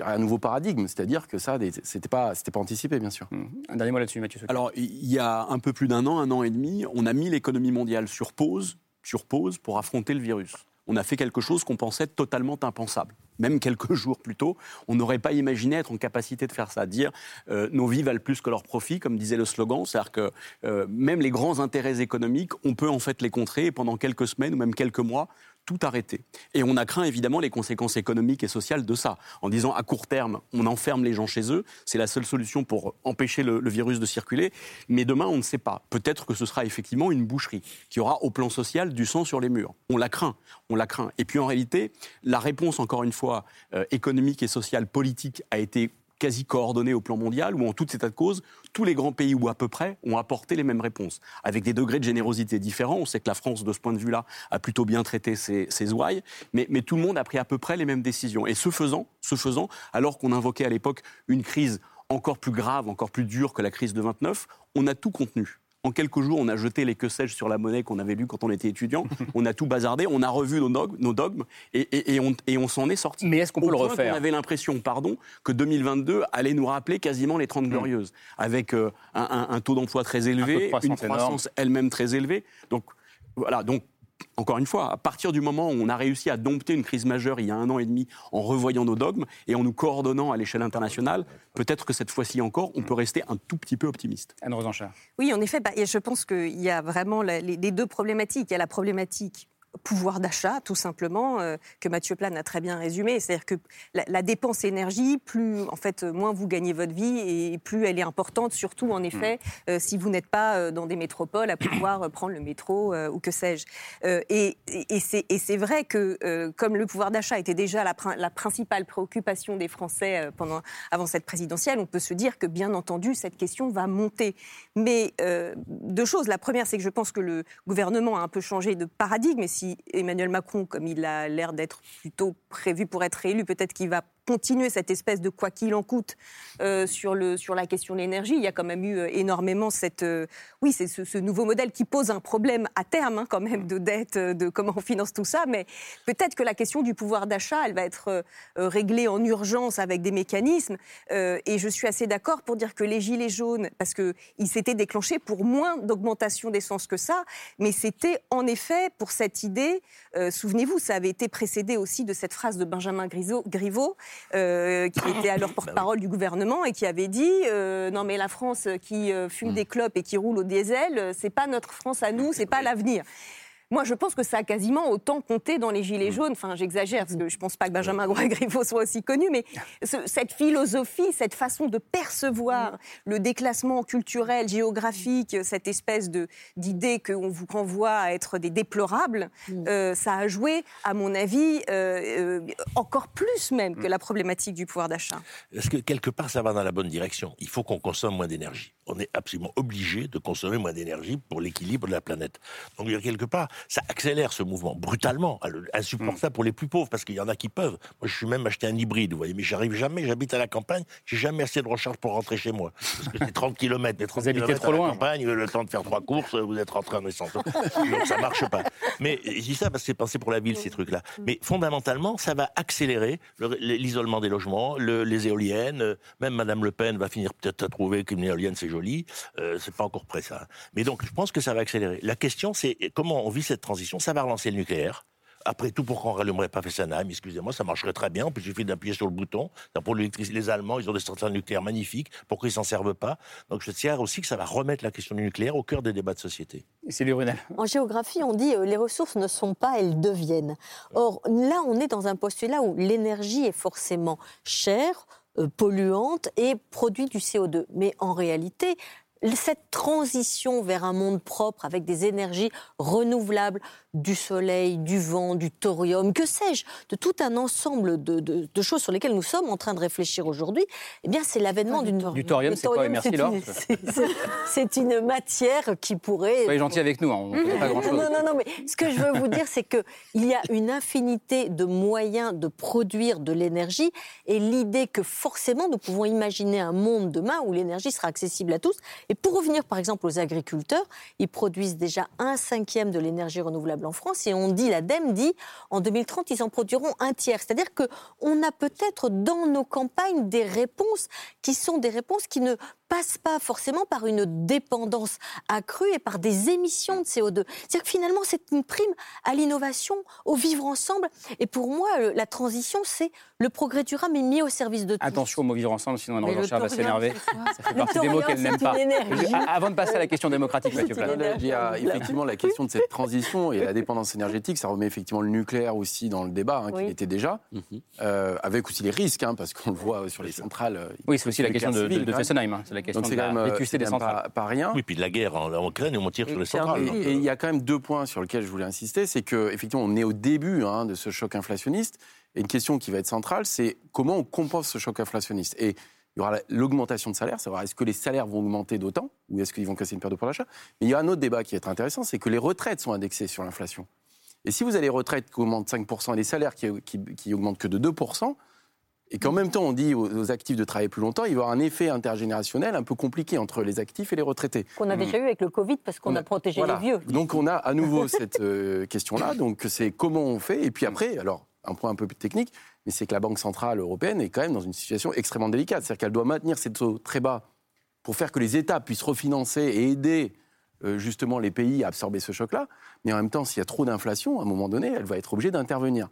un nouveau paradigme, c'est-à-dire que ça, c'était pas, c'était pas anticipé, bien sûr. Un dernier mot là-dessus, Mathieu. Alors, il y a un peu plus d'un an, un an et demi, on a mis l'économie mondiale sur pause, sur pause pour affronter le virus. On a fait quelque chose qu'on pensait totalement impensable. Même quelques jours plus tôt, on n'aurait pas imaginé être en capacité de faire ça, dire euh, nos vies valent plus que leurs profits, comme disait le slogan. C'est-à-dire que euh, même les grands intérêts économiques, on peut en fait les contrer et pendant quelques semaines ou même quelques mois, tout arrêter. Et on a craint évidemment les conséquences économiques et sociales de ça, en disant à court terme, on enferme les gens chez eux, c'est la seule solution pour empêcher le, virus de circuler, mais demain on ne sait pas. Peut-être que ce sera effectivement une boucherie qui aura au plan social du sang sur les murs. On la craint, on la craint. Et puis en réalité, la réponse encore une fois euh, économique et sociale, politique a été quasi coordonnée au plan mondial, où en tout état de cause, tous les grands pays, ou à peu près, ont apporté les mêmes réponses, avec des degrés de générosité différents. On sait que la France, de ce point de vue-là, a plutôt bien traité ses, ouailles, mais, mais tout le monde a pris à peu près les mêmes décisions. Et ce faisant, ce faisant alors qu'on invoquait à l'époque une crise encore plus grave, encore plus dure que la crise de 29, on a tout contenu. En quelques jours, on a jeté les que sais-je sur la monnaie qu'on avait lu quand on était étudiant. on a tout bazardé, on a revu nos dogmes, nos dogmes et, et- et on, et on s'en est sorti. Mais est-ce qu'on peut le refaire qu'on avait l'impression, pardon, que 2022 allait nous rappeler quasiment les 30 glorieuses, avec euh, un, un- un taux d'emploi très élevé, croissance une croissance elle-même très élevée. Donc voilà, donc encore une fois, à partir du moment où on a réussi à dompter une crise majeure il y a un an et demi en revoyant nos dogmes et en nous coordonnant à l'échelle internationale, peut-être que cette fois-ci encore, on peut rester un tout petit peu optimiste. Anne Rosenchère. Oui, en effet, bah, je pense qu'il y a vraiment les deux problématiques. Il y a la problématique pouvoir d'achat, tout simplement, euh, que Mathieu Plane a très bien résumé. C'est-à-dire que la, la dépense énergie, plus, en fait, euh, moins vous gagnez votre vie et plus elle est importante, surtout, en effet, euh, si vous n'êtes pas dans des métropoles à pouvoir prendre le métro euh, ou que sais-je. Et et- et c'est vrai que, comme le pouvoir d'achat était déjà la, la principale préoccupation des Français pendant, avant cette présidentielle, on peut se dire que, bien entendu, cette question va monter. Mais deux choses. La première, c'est que je pense que le gouvernement a un peu changé de paradigme. Et si Emmanuel Macron, comme il a l'air d'être plutôt prévu pour être élu, peut-être qu'il va continuer cette espèce de quoi qu'il en coûte euh, sur, le, sur la question de l'énergie. Il y a quand même eu euh, énormément cette... euh, oui, c'est ce, nouveau modèle qui pose un problème à terme, hein, quand même, de dette, de comment on finance tout ça. Mais peut-être que la question du pouvoir d'achat, elle va être réglée en urgence avec des mécanismes. Et je suis assez d'accord pour dire que les gilets jaunes, parce qu'ils s'étaient déclenchés pour moins d'augmentation d'essence que ça, mais c'était en effet pour cette idée, souvenez-vous, ça avait été précédé aussi de cette phrase de Benjamin Griveaux, Griveaux euh, qui était alors porte-parole du gouvernement et qui avait dit euh, non mais la France qui euh, fume des clopes et qui roule au diesel, c'est pas notre France à nous, c'est pas l'avenir. Moi, je pense que ça a quasiment autant compté dans les Gilets jaunes. Enfin, j'exagère, parce que je ne pense pas que Benjamin Groix-Griveaux soit aussi connu, mais ce- cette philosophie, cette façon de percevoir le déclassement culturel, géographique, cette espèce d'idée qu'on vous renvoie à être des déplorables, euh, ça a joué, à mon avis, euh, euh, encore plus même que la problématique du pouvoir d'achat. Est-ce que quelque part ça va dans la bonne direction? Il faut qu'on consomme moins d'énergie. On est absolument obligé de consommer moins d'énergie pour l'équilibre de la planète. Donc quelque part, ça accélère ce mouvement brutalement, insupportable pour les plus pauvres, parce qu'il y en a qui peuvent. Moi, je suis même acheté un hybride, vous voyez, mais j'arrive jamais. J'habite à la campagne, j'ai jamais assez de recharge pour rentrer chez moi, parce que c'est 30 km. Mais 30 Vous habitez kilomètres trop à la loin. campagne, le temps de faire trois courses, vous êtes rentré en essence. Donc ça marche pas. Mais je dis ça parce que c'est pensé pour la ville ces trucs-là. Mais fondamentalement, ça va accélérer le- l'isolement des logements, le- les éoliennes. euh, Même Madame Le Pen va finir peut-être à trouver qu'une éolienne c'est joli. Euh, c'est pas encore prêt ça. Mais donc je pense que ça va accélérer. La question c'est comment on vit cette transition. Ça va relancer le nucléaire. Après tout, pourquoi on rallumerait pas Fessenheim? Excusez-moi, ça marcherait très bien. Il suffit d'appuyer sur le bouton. Pour l'électricité, les Allemands, ils ont des centrales nucléaires magnifiques. Pourquoi ils s'en servent pas? Donc je tiens aussi que ça va remettre la question du nucléaire au cœur des débats de société. C'est Brunel. En géographie, on dit euh, les ressources ne sont pas, elles deviennent. Or, là, on est dans un postulat où l'énergie est forcément chère, euh, polluante et produit du CO2. Mais en réalité, cette transition vers un monde propre avec des énergies renouvelables, du soleil, du vent, du thorium, que sais-je, de tout un ensemble de, de- de choses sur lesquelles nous sommes en train de réfléchir aujourd'hui, eh bien, c'est l'avènement d'une... Du thorium, c'est quoi Merci, c'est Laure. une- matière qui pourrait... Soyez gentil avec nous, hein, on ne pas grand-chose. Non, non, non, mais ce que je veux vous dire, c'est qu'il y a une infinité de moyens de produire de l'énergie et l'idée que forcément nous pouvons imaginer un monde demain où l'énergie sera accessible à tous. Et pour revenir par exemple aux agriculteurs, ils produisent déjà un cinquième de l'énergie renouvelable en France et on dit, l'ADEME dit, en 2030, ils en produiront un tiers. C'est-à-dire qu'on a peut-être dans nos campagnes des réponses qui sont des réponses qui ne passent pas forcément par une dépendance accrue et par des émissions de CO2. C'est-à-dire que finalement, c'est une prime à l'innovation, au vivre ensemble. Et pour moi, la transition, c'est le progrès durable, mais mis au service de tous. Attention au mot vivre ensemble, sinon Anne Rosenchère va s'énerver. Ça fait partie des mots qu'elle n'aime pas. Je- Avant de passer à la question démocratique, Mathieu Plat. Il y a effectivement la question de cette transition et la dépendance énergétique. Ça remet effectivement le nucléaire aussi dans le débat, hein, Oui. qui était déjà, euh, avec aussi les risques, hein, parce qu'on le voit sur les centrales. euh, Oui, c'est aussi la question de. Fessenheim. hein. C'est la question Donc de c'est quand la même, euh, vétusté des centrales. Pas, pas rien. Oui, puis de la guerre en, en Ukraine, où on tire sur les centrales. Et et il y a quand même deux points sur lesquels je voulais insister, c'est que effectivement on est au début hein, de ce choc inflationniste. Et une question qui va être centrale, c'est comment on compense ce choc inflationniste? Et il y aura la- l'augmentation de salaire, savoir est-ce que les salaires vont augmenter d'autant ou est-ce qu'ils vont casser une perte de pouvoir d'achat? Mais il y a un autre débat qui va être intéressant, c'est que les retraites sont indexées sur l'inflation. Et si vous avez les retraites qui augmentent 5% et les salaires qui, qui, qui augmentent que de 2%, et qu'en même temps on dit aux, aux actifs de travailler plus longtemps, il va y avoir un effet intergénérationnel un peu compliqué entre les actifs et les retraités. Qu'on a déjà eu avec le Covid parce qu'on a protégé Voilà. les vieux. Donc on a à nouveau cette euh, question-là. Donc c'est comment on fait. Et puis après, alors un point un peu plus technique, mais c'est que la Banque centrale européenne est quand même dans une situation extrêmement délicate. C'est-à-dire qu'elle doit maintenir ses taux très bas pour faire que les États puissent refinancer et aider euh, justement les pays à absorber ce choc-là. Mais en même temps, s'il y a trop d'inflation, à un moment donné, elle va être obligée d'intervenir.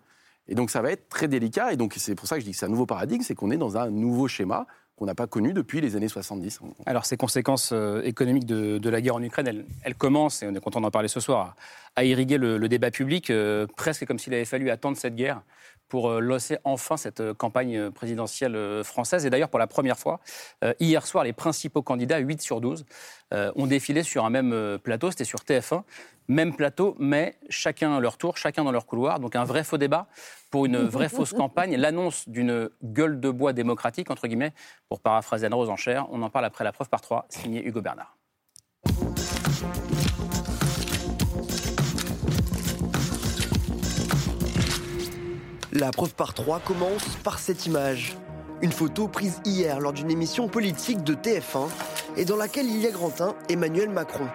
Et donc ça va être très délicat. Et donc c'est pour ça que je dis que c'est un nouveau paradigme, c'est qu'on est dans un nouveau schéma qu'on n'a pas connu depuis les années 70. Alors, ces conséquences euh, économiques de, la guerre en Ukraine, elles, commencent, et on est content d'en parler ce soir, à, irriguer le, le débat public, euh, presque comme s'il avait fallu attendre cette guerre pour euh, lancer enfin cette euh, campagne euh, présidentielle française. Et d'ailleurs, pour la première fois, hier soir, les principaux candidats, 8 sur 12, euh, ont défilé sur un même plateau, c'était sur TF1. Même plateau, mais chacun à leur tour, chacun dans leur couloir. Donc un vrai faux débat pour une vraie fausse campagne. L'annonce d'une gueule de bois démocratique, entre guillemets, pour paraphraser Anne Rose en chair. On en parle après la preuve par trois, signé Hugo Bernard. La preuve par trois commence par cette image. Une photo prise hier lors d'une émission politique de TF1 et dans laquelle il y a grand 1 Emmanuel Macron.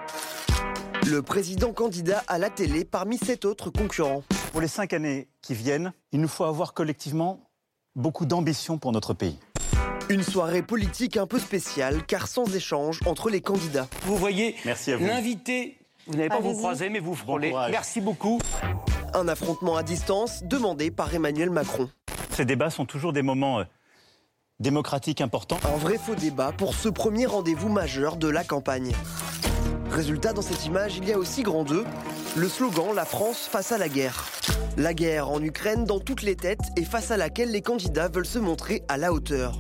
Le président candidat à la télé parmi sept autres concurrents. Pour les cinq années qui viennent, il nous faut avoir collectivement beaucoup d'ambition pour notre pays. Une soirée politique un peu spéciale car sans échange entre les candidats. Vous voyez à vous. l'invité, vous n'allez pas vous croiser, mais vous frôlez. Merci beaucoup. Un affrontement à distance demandé par Emmanuel Macron. Ces débats sont toujours des moments euh, démocratiques importants. Un vrai faux débat pour ce premier rendez-vous majeur de la campagne. Résultat, dans cette image, il y a aussi grand 2, le slogan La France face à la guerre. La guerre en Ukraine dans toutes les têtes et face à laquelle les candidats veulent se montrer à la hauteur.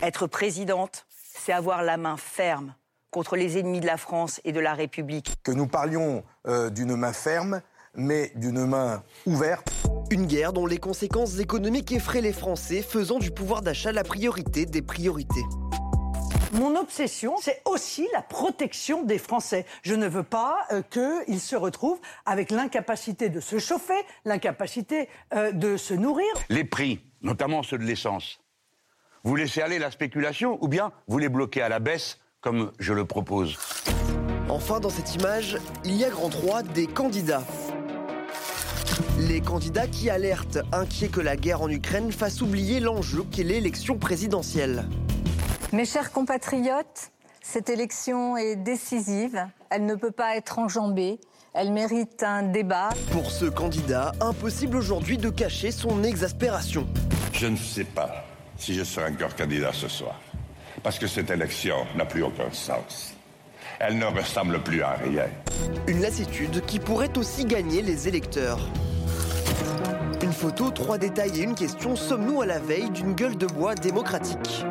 Être présidente, c'est avoir la main ferme contre les ennemis de la France et de la République. Que nous parlions euh, d'une main ferme, mais d'une main ouverte. Une guerre dont les conséquences économiques effraient les Français, faisant du pouvoir d'achat la priorité des priorités. Mon obsession, c'est aussi la protection des Français. Je ne veux pas euh, qu'ils se retrouvent avec l'incapacité de se chauffer, l'incapacité euh, de se nourrir. Les prix, notamment ceux de l'essence, vous laissez aller la spéculation ou bien vous les bloquez à la baisse comme je le propose Enfin, dans cette image, il y a grand 3 des candidats. Les candidats qui alertent, inquiets que la guerre en Ukraine fasse oublier l'enjeu qu'est l'élection présidentielle. Mes chers compatriotes, cette élection est décisive. Elle ne peut pas être enjambée. Elle mérite un débat. Pour ce candidat, impossible aujourd'hui de cacher son exaspération. Je ne sais pas si je serai encore candidat ce soir. Parce que cette élection n'a plus aucun sens. Elle ne ressemble plus à rien. Une lassitude qui pourrait aussi gagner les électeurs. Une photo, trois détails et une question. Sommes-nous à la veille d'une gueule de bois démocratique?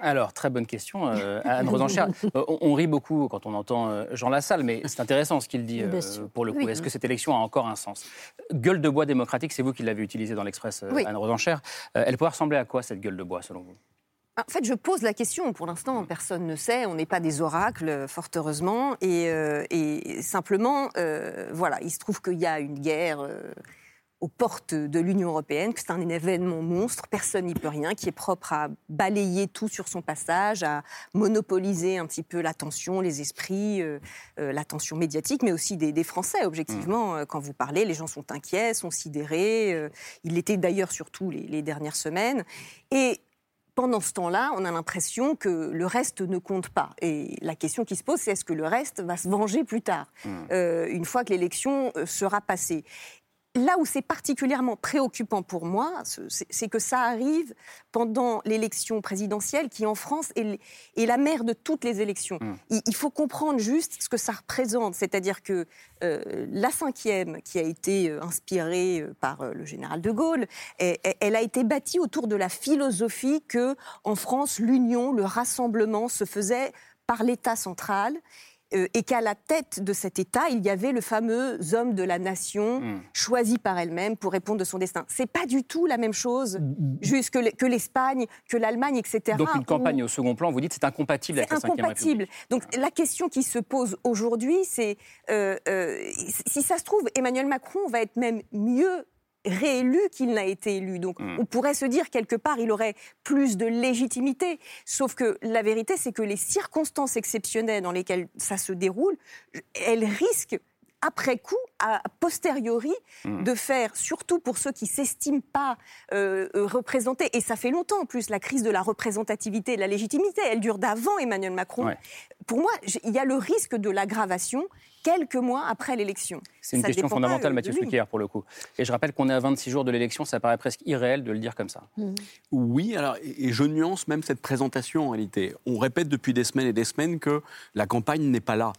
Alors, très bonne question, euh, Anne Rosenchère. Euh, on, on rit beaucoup quand on entend euh, Jean Lassalle, mais c'est intéressant ce qu'il dit euh, pour le coup. Oui. Est-ce que cette élection a encore un sens? Gueule de bois démocratique, c'est vous qui l'avez utilisé dans l'Express, euh, Oui. Anne Rosenchère. Euh, elle pourrait ressembler à quoi cette gueule de bois, selon vous? En fait, je pose la question. Pour l'instant, personne ne sait. On n'est pas des oracles, fort heureusement. Et, euh, et simplement, euh, voilà, il se trouve qu'il y a une guerre euh, aux portes de l'Union européenne, que c'est un événement monstre, personne n'y peut rien, qui est propre à balayer tout sur son passage, à monopoliser un petit peu l'attention, les esprits, euh, euh, l'attention médiatique, mais aussi des, des Français, objectivement. Euh, Quand vous parlez, les gens sont inquiets, sont sidérés. euh, il l'était d'ailleurs surtout les, les dernières semaines. Et pendant ce temps-là, on a l'impression que le reste ne compte pas. Et la question qui se pose, c'est est-ce que le reste va se venger plus tard, euh, une fois que l'élection sera passée Là où c'est particulièrement préoccupant pour moi, c'est que ça arrive pendant l'élection présidentielle qui, en France, est, la mère de toutes les élections. Il, il faut comprendre juste ce que ça représente. C'est-à-dire que euh, la cinquième, qui a été euh, inspirée euh, par le général de Gaulle, elle a été bâtie autour de la philosophie que, en France, l'union, le rassemblement se faisait par l'État central. Euh, et qu'à la tête de cet État, il y avait le fameux homme de la nation choisi par elle-même pour répondre de son destin. C'est pas du tout la même chose juste que le- que l'Espagne, que l'Allemagne, etc. Donc une où- campagne au second plan, vous dites c'est incompatible avec la c'est 5 République. incompatible. Donc la question qui se pose aujourd'hui, c'est euh, euh, si ça se trouve, Emmanuel Macron va être même mieux réélu qu'il n'a été élu. Donc Hmm. on pourrait se dire quelque part il aurait plus de légitimité. Sauf que la vérité, c'est que les circonstances exceptionnelles dans lesquelles ça se déroule, elles risquent après coup, à posteriori, Hmm. de faire, surtout pour ceux qui s'estiment pas euh, euh, représentés, et ça fait longtemps en plus, la crise de la représentativité et de la légitimité, elle dure d'avant Emmanuel Macron. Ouais. Pour moi, il y a le risque de l'aggravation quelques mois après l'élection. C'est une Ça question fondamentale, euh, Mathieu. Flucker, pour le coup. Et je rappelle qu'on est à 26 jours de l'élection, ça paraît presque irréel de le dire comme ça. Oui, alors, et je nuance même cette présentation en réalité. On répète depuis des semaines et des semaines que la campagne n'est pas là.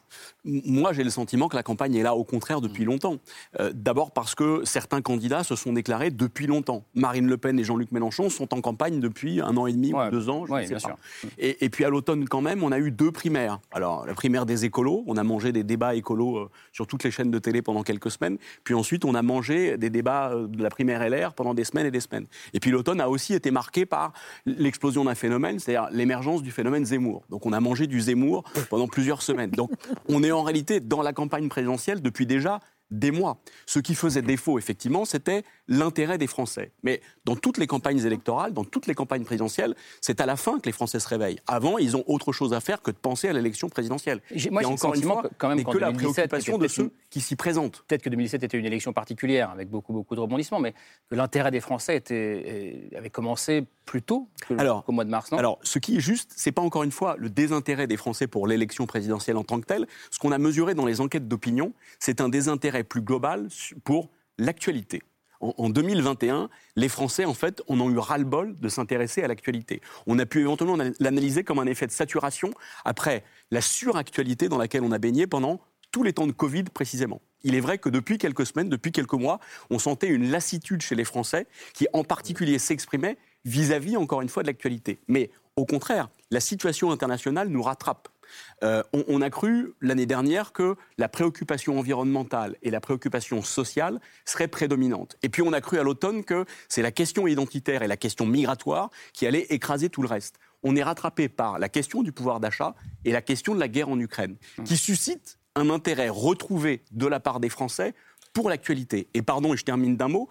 Moi, j'ai le sentiment que la campagne est là au contraire depuis longtemps. Euh, D'abord parce que certains candidats se sont déclarés depuis longtemps. Marine Le Pen et Jean-Luc Mélenchon sont en campagne depuis un an et demi ou deux ans, je ouais, ne sais bien pas. sûr. Et, et puis à l'automne quand même, on a eu deux primaires. Alors la primaire des écolos, on a mangé des débats écolos euh, sur toutes les chaînes de télé pendant quelques semaines. Puis ensuite, on a mangé des débats euh, de la primaire LR pendant des semaines et des semaines. Et puis l'automne a aussi été marqué par l'explosion d'un phénomène, c'est-à-dire l'émergence du phénomène Zemmour. Donc on a mangé du Zemmour pendant plusieurs semaines. Donc on est en réalité dans la campagne présidentielle depuis déjà des mois. Ce qui faisait défaut, effectivement, c'était l'intérêt des Français. Mais dans toutes les campagnes électorales, dans toutes les campagnes présidentielles, c'est à la fin que les Français se réveillent. Avant, ils ont autre chose à faire que de penser à l'élection présidentielle. Moi, Et encore une fois, que- quand même qu'en que la 2017, préoccupation de ceux qui s'y présentent. Peut-être que 2017 était une élection particulière, avec beaucoup, beaucoup de rebondissements, mais que l'intérêt des Français était, avait commencé plus tôt qu'au mois de mars, non? Alors, ce qui est juste, c'est pas encore une fois le désintérêt des Français pour l'élection présidentielle en tant que telle. Ce qu'on a mesuré dans les enquêtes d'opinion, c'est un désintérêt plus global su- pour l'actualité. en, en 2021, les Français, en fait, on a eu ras-le-bol de s'intéresser à l'actualité. On a pu éventuellement l'analyser comme un effet de saturation après la suractualité dans laquelle on a baigné pendant tous les temps de Covid précisément. Il est vrai que depuis quelques semaines, depuis quelques mois, on sentait une lassitude chez les Français qui en particulier s'exprimait vis-à-vis, encore une fois, de l'actualité. Mais au contraire, la situation internationale nous rattrape. Euh, on, on a cru l'année dernière que la préoccupation environnementale et la préoccupation sociale seraient prédominantes. Et puis on a cru à l'automne que c'est la question identitaire et la question migratoire qui allaient écraser tout le reste. On est rattrapé par la question du pouvoir d'achat et la question de la guerre en Ukraine, qui suscitent un intérêt retrouvé de la part des Français pour l'actualité. Et pardon, et je termine d'un mot,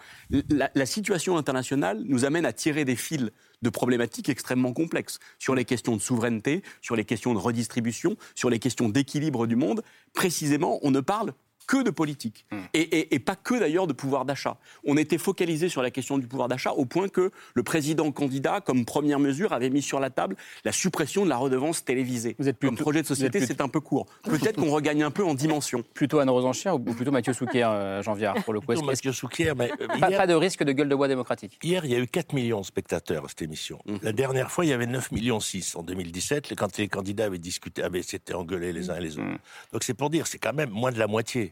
la, la situation internationale nous amène à tirer des fils de problématiques extrêmement complexes sur les questions de souveraineté, sur les questions de redistribution, sur les questions d'équilibre du monde. Précisément, on ne parle que de politique et, et- et pas que d'ailleurs de pouvoir d'achat. On était focalisé sur la question du pouvoir d'achat au point que le président candidat, comme première mesure, avait mis sur la table la suppression de la redevance télévisée. comme projet de société, vous êtes c'est un peu court. Peut-être qu'on regagne un peu en dimension. Plutôt Anne Rosenchère ou plutôt Mathieu Souquier, euh, Jean Viard, pour le coup? Plutôt Mathieu Souquier, mais, euh, pas, hier- pas de risque de gueule de bois démocratique? Hier, il y a eu 4 millions de spectateurs à cette émission. La dernière fois, il y avait 9 millions 6 en 2017, quand les candidats avaient discuté, avaient s'étaient engueulés les uns et les autres. Donc c'est pour dire, c'est quand même moins de la moitié.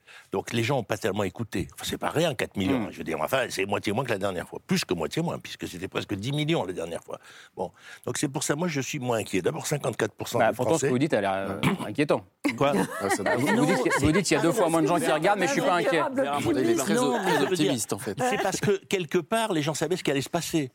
Donc les gens n'ont pas tellement écouté. Enfin, c'est pas rien, 4 millions. Je veux dire, enfin, c'est moitié moins que la dernière fois. Plus que moitié moins, puisque c'était presque 10 millions la dernière fois. Bon. Donc c'est pour ça, moi, je suis moins inquiet. D'abord, 54% Bah, des pourtant, ce Français. que vous dites a l'air euh, inquiétant. Quoi vous, vous dites, qu'il y a- vous dites qu'il y a deux fois moins de gens qui regardent, mais je suis pas inquiet. Très optimiste, en fait. C'est parce que quelque part, les gens savaient ce qui allait se passer.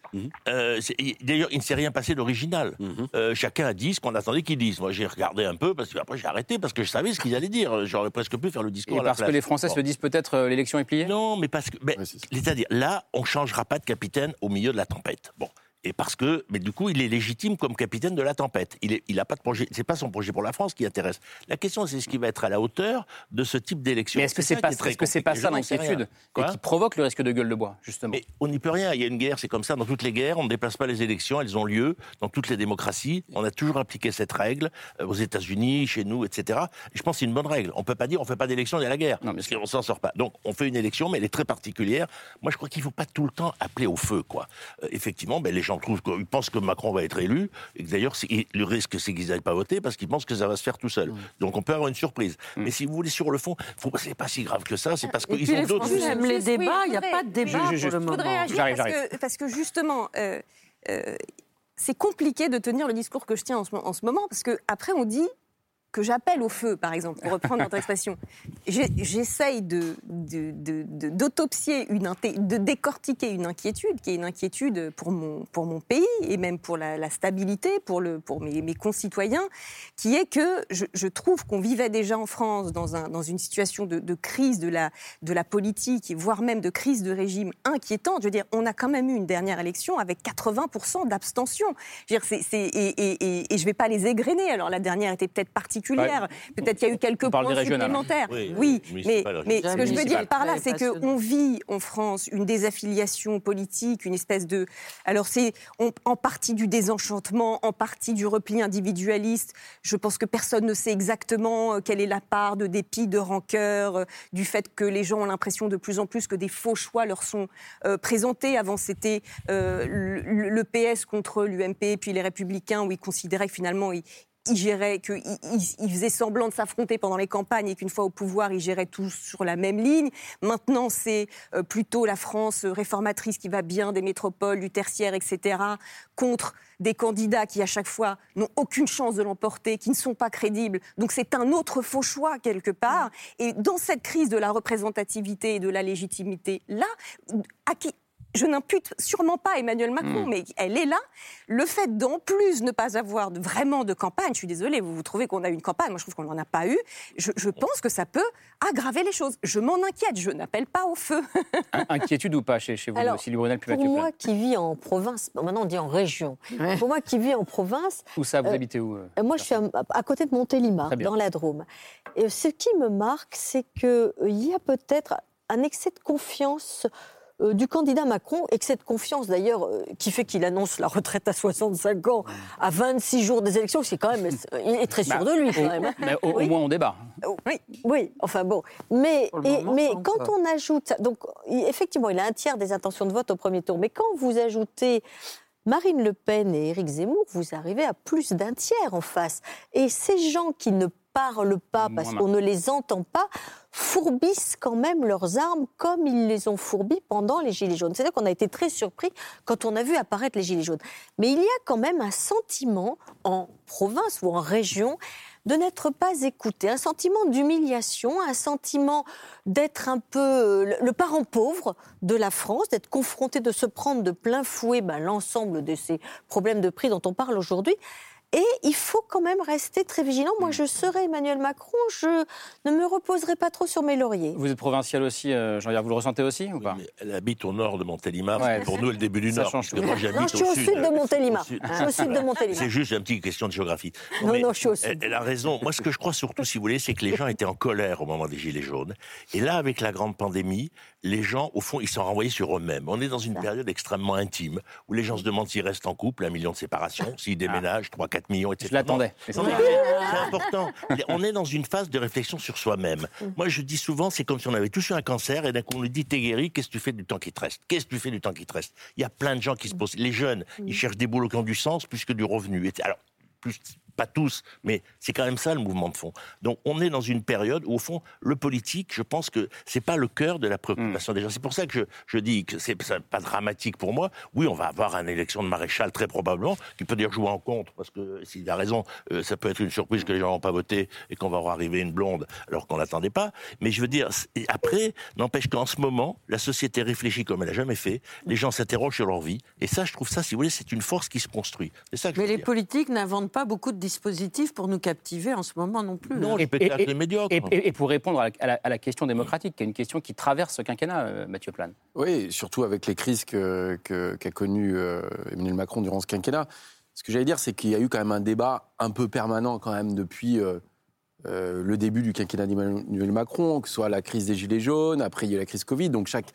Euh, c'est- il- D'ailleurs, il ne s'est rien passé d'original. Euh, chacun a dit ce qu'on attendait qu'ils disent. Moi, j'ai regardé un peu, parce que après j'ai arrêté parce que je savais ce qu'ils allaient dire. J'aurais presque pu faire le discours Et à la parce que les Français Bon. se disent peut-être euh, l'élection est pliée? Non, mais parce que. mais, C'est-à-dire, là, on changera pas de capitaine au milieu de la tempête. Bon. Et parce que, mais du coup, il est légitime comme capitaine de la tempête. Il, est, il a pas de projet. C'est pas son projet pour la France qui intéresse. La question, c'est ce qui va être à la hauteur de ce type d'élection. Mais est-ce que c'est pas, est est-ce que c'est pas ça l'inquiétude qui provoque le risque de gueule de bois, justement? Mais on n'y peut rien. Il y a une guerre, c'est comme ça dans toutes les guerres. On ne déplace pas les élections, elles ont lieu dans toutes les démocraties. On a toujours appliqué cette règle euh, aux États-Unis, chez nous, etc. Et je pense que c'est une bonne règle. On peut pas dire on fait pas d'élection, il y a la guerre, parce qu'on s'en sort pas. Donc on fait une élection, mais elle est très particulière. Moi, je crois qu'il faut pas tout le temps appeler au feu, quoi. Euh, effectivement, ben, les gens trouvent qu'ils pensent que Macron va être élu, et que d'ailleurs le risque c'est qu'ils n'aillent pas voter parce qu'ils pensent que ça va se faire tout seul. Donc on peut avoir une surprise. Mais si vous voulez sur le fond, faut... c'est pas si grave que ça. C'est parce qu'ils ont d'autres. Aiment les débats, oui, il n'y a pas de débat pour le Je voudrais moment. agir parce que, parce que justement, euh, euh, c'est compliqué de tenir le discours que je tiens en ce, en ce moment, parce que après on dit que j'appelle au feu, par exemple, pour reprendre votre expression. J'essaye d'autopsier, une de décortiquer une inquiétude, qui est une inquiétude pour mon, pour mon pays et même pour la, stabilité, pour, le, pour mes, mes concitoyens, qui est que je, trouve qu'on vivait déjà en France dans, un, dans une situation de, crise de la, de la politique, voire même de crise de régime inquiétante. Je veux dire, on a quand même eu une dernière élection avec 80% d'abstention. Je veux dire, et, et- je ne vais pas les égrener. Alors la dernière était peut-être particulière. Peut-être qu'il y a eu quelques points des régionales. supplémentaires. Oui, Oui, oui, mais, ce que je veux dire par là, c'est qu'on vit en France une désaffiliation politique, une espèce de... Alors c'est en partie du désenchantement, en partie du repli individualiste. Je pense que personne ne sait exactement euh, quelle est la part de dépit, de rancœur, euh, du fait que les gens ont l'impression de plus en plus que des faux choix leur sont euh, présentés. Avant, c'était euh, le, le PS contre l'UMP, puis les Républicains, où ils considéraient que finalement, ils, qu'ils ils, ils faisaient semblant de s'affronter pendant les campagnes et qu'une fois au pouvoir, ils géraient tous sur la même ligne. Maintenant, c'est euh, plutôt la France euh, réformatrice qui va bien des métropoles, du tertiaire, etc., contre des candidats qui, à chaque fois, n'ont aucune chance de l'emporter, qui ne sont pas crédibles. Donc c'est un autre faux choix, quelque part. Et dans cette crise de la représentativité et de la légitimité, là, à qui je n'impute sûrement pas Emmanuel Macron, Hmm. mais elle est là. Le fait d'en plus ne pas avoir vraiment de campagne, je suis désolée, vous, vous trouvez qu'on a eu une campagne, moi je trouve qu'on n'en a pas eu, je, je pense que ça peut aggraver les choses. Je m'en inquiète, je n'appelle pas au feu. In- Inquiétude ou pas chez, chez vous, Alors, Sylvie Brunel, puis Pour moi qui vis en province, maintenant on dit en région, pour moi qui vis en province, Où ça, vous euh, habitez où euh, euh, Moi, je suis à, à côté de Montélimar, dans la Drôme. Et ce qui me marque, c'est qu'il y a peut-être un excès de confiance euh, du candidat Macron et que cette confiance d'ailleurs euh, qui fait qu'il annonce la retraite à 65 ans à 26 jours des élections, c'est quand même il est très sûr Bah, de lui quand au- même. hein. mais au, moins on débat. Oui, oui, enfin bon. Mais, et- moment, mais quand on ajoute, donc effectivement, il a un tiers des intentions de vote au premier tour, mais quand vous ajoutez Marine Le Pen et Éric Zemmour, vous arrivez à plus d'un tiers en face. Et ces gens qui ne parlent pas parce qu'on ne les entend pas fourbissent quand même leurs armes comme ils les ont fourbies pendant les Gilets jaunes. C'est-à-dire qu'on a été très surpris quand on a vu apparaître les Gilets jaunes. Mais il y a quand même un sentiment en province ou en région de n'être pas écouté, un sentiment d'humiliation, un sentiment d'être un peu euh, le- parent pauvre de la France, d'être confronté, de se prendre de plein fouet ben, l'ensemble de ces problèmes de prix dont on parle aujourd'hui. Et il faut quand même rester très vigilant. Moi, je serai Emmanuel Macron, je ne me reposerai pas trop sur mes lauriers. Vous êtes provincial aussi, euh, Jean-Pierre, vous le ressentez aussi ou pas Elle habite au nord de Montélimar. Ouais. c'est pour nous le début du Ça nord. change tout. moi, j'habite Non, je suis au sud de Montélimar. Au sud. Je suis au sud de Montélimar. C'est juste une petite question de géographie. Non, mais non, je suis au elle, sud. elle a raison. Moi, ce que je crois surtout, si vous voulez, c'est que les gens étaient en colère au moment des Gilets jaunes. Et là, avec la grande pandémie, les gens, au fond, ils sont renvoyés sur eux-mêmes. On est dans une période extrêmement intime où les gens se demandent s'ils restent en couple, un million de séparations, s'ils déménagent, 3, 4 millions, etc. Je l'attendais. C'est important. On est dans une phase de réflexion sur soi-même. Moi, je dis souvent, c'est comme si on avait tous eu un cancer et d'un coup on nous dit t'es guéri, qu'est-ce que tu fais du temps qui te reste? Qu'est-ce que tu fais du temps qui te reste? Il y a plein de gens qui se posent. Les jeunes, ils cherchent des boulots qui ont du sens plus que du revenu. Et Alors, plus, pas tous, mais c'est quand même ça le mouvement de fond. Donc, on est dans une période où, au fond, le politique, je pense que c'est pas le cœur de la préoccupation des gens. C'est pour ça que je, je dis que c'est pas dramatique pour moi. Oui, on va avoir une élection de maréchal très probablement, qui peut dire jouer en contre, parce que s'il a raison, euh, ça peut être une surprise que les gens n'ont pas voté et qu'on va voir arriver une blonde alors qu'on l'attendait pas. Mais je veux dire, après, n'empêche qu'en ce moment, la société réfléchit comme elle a jamais fait. Les gens s'interrogent sur leur vie. Et ça, je trouve ça, si vous voulez, c'est une force qui se construit. C'est ça que je Mais veux les dire. politiques n'inventent pas beaucoup de dispositifs pour nous captiver en ce moment non plus. Non, médiocres. et- et- et pour répondre à la, à la- à la question démocratique, qui est une question qui traverse ce quinquennat, euh, Mathieu Plane. Oui, surtout avec les crises que- que- qu'a connues euh, Emmanuel Macron durant ce quinquennat. Ce que j'allais dire, c'est qu'il y a eu quand même un débat un peu permanent quand même depuis euh, euh, le début du quinquennat d'Emmanuel Macron, que ce soit la crise des Gilets jaunes, après il y a eu la crise Covid, donc chaque,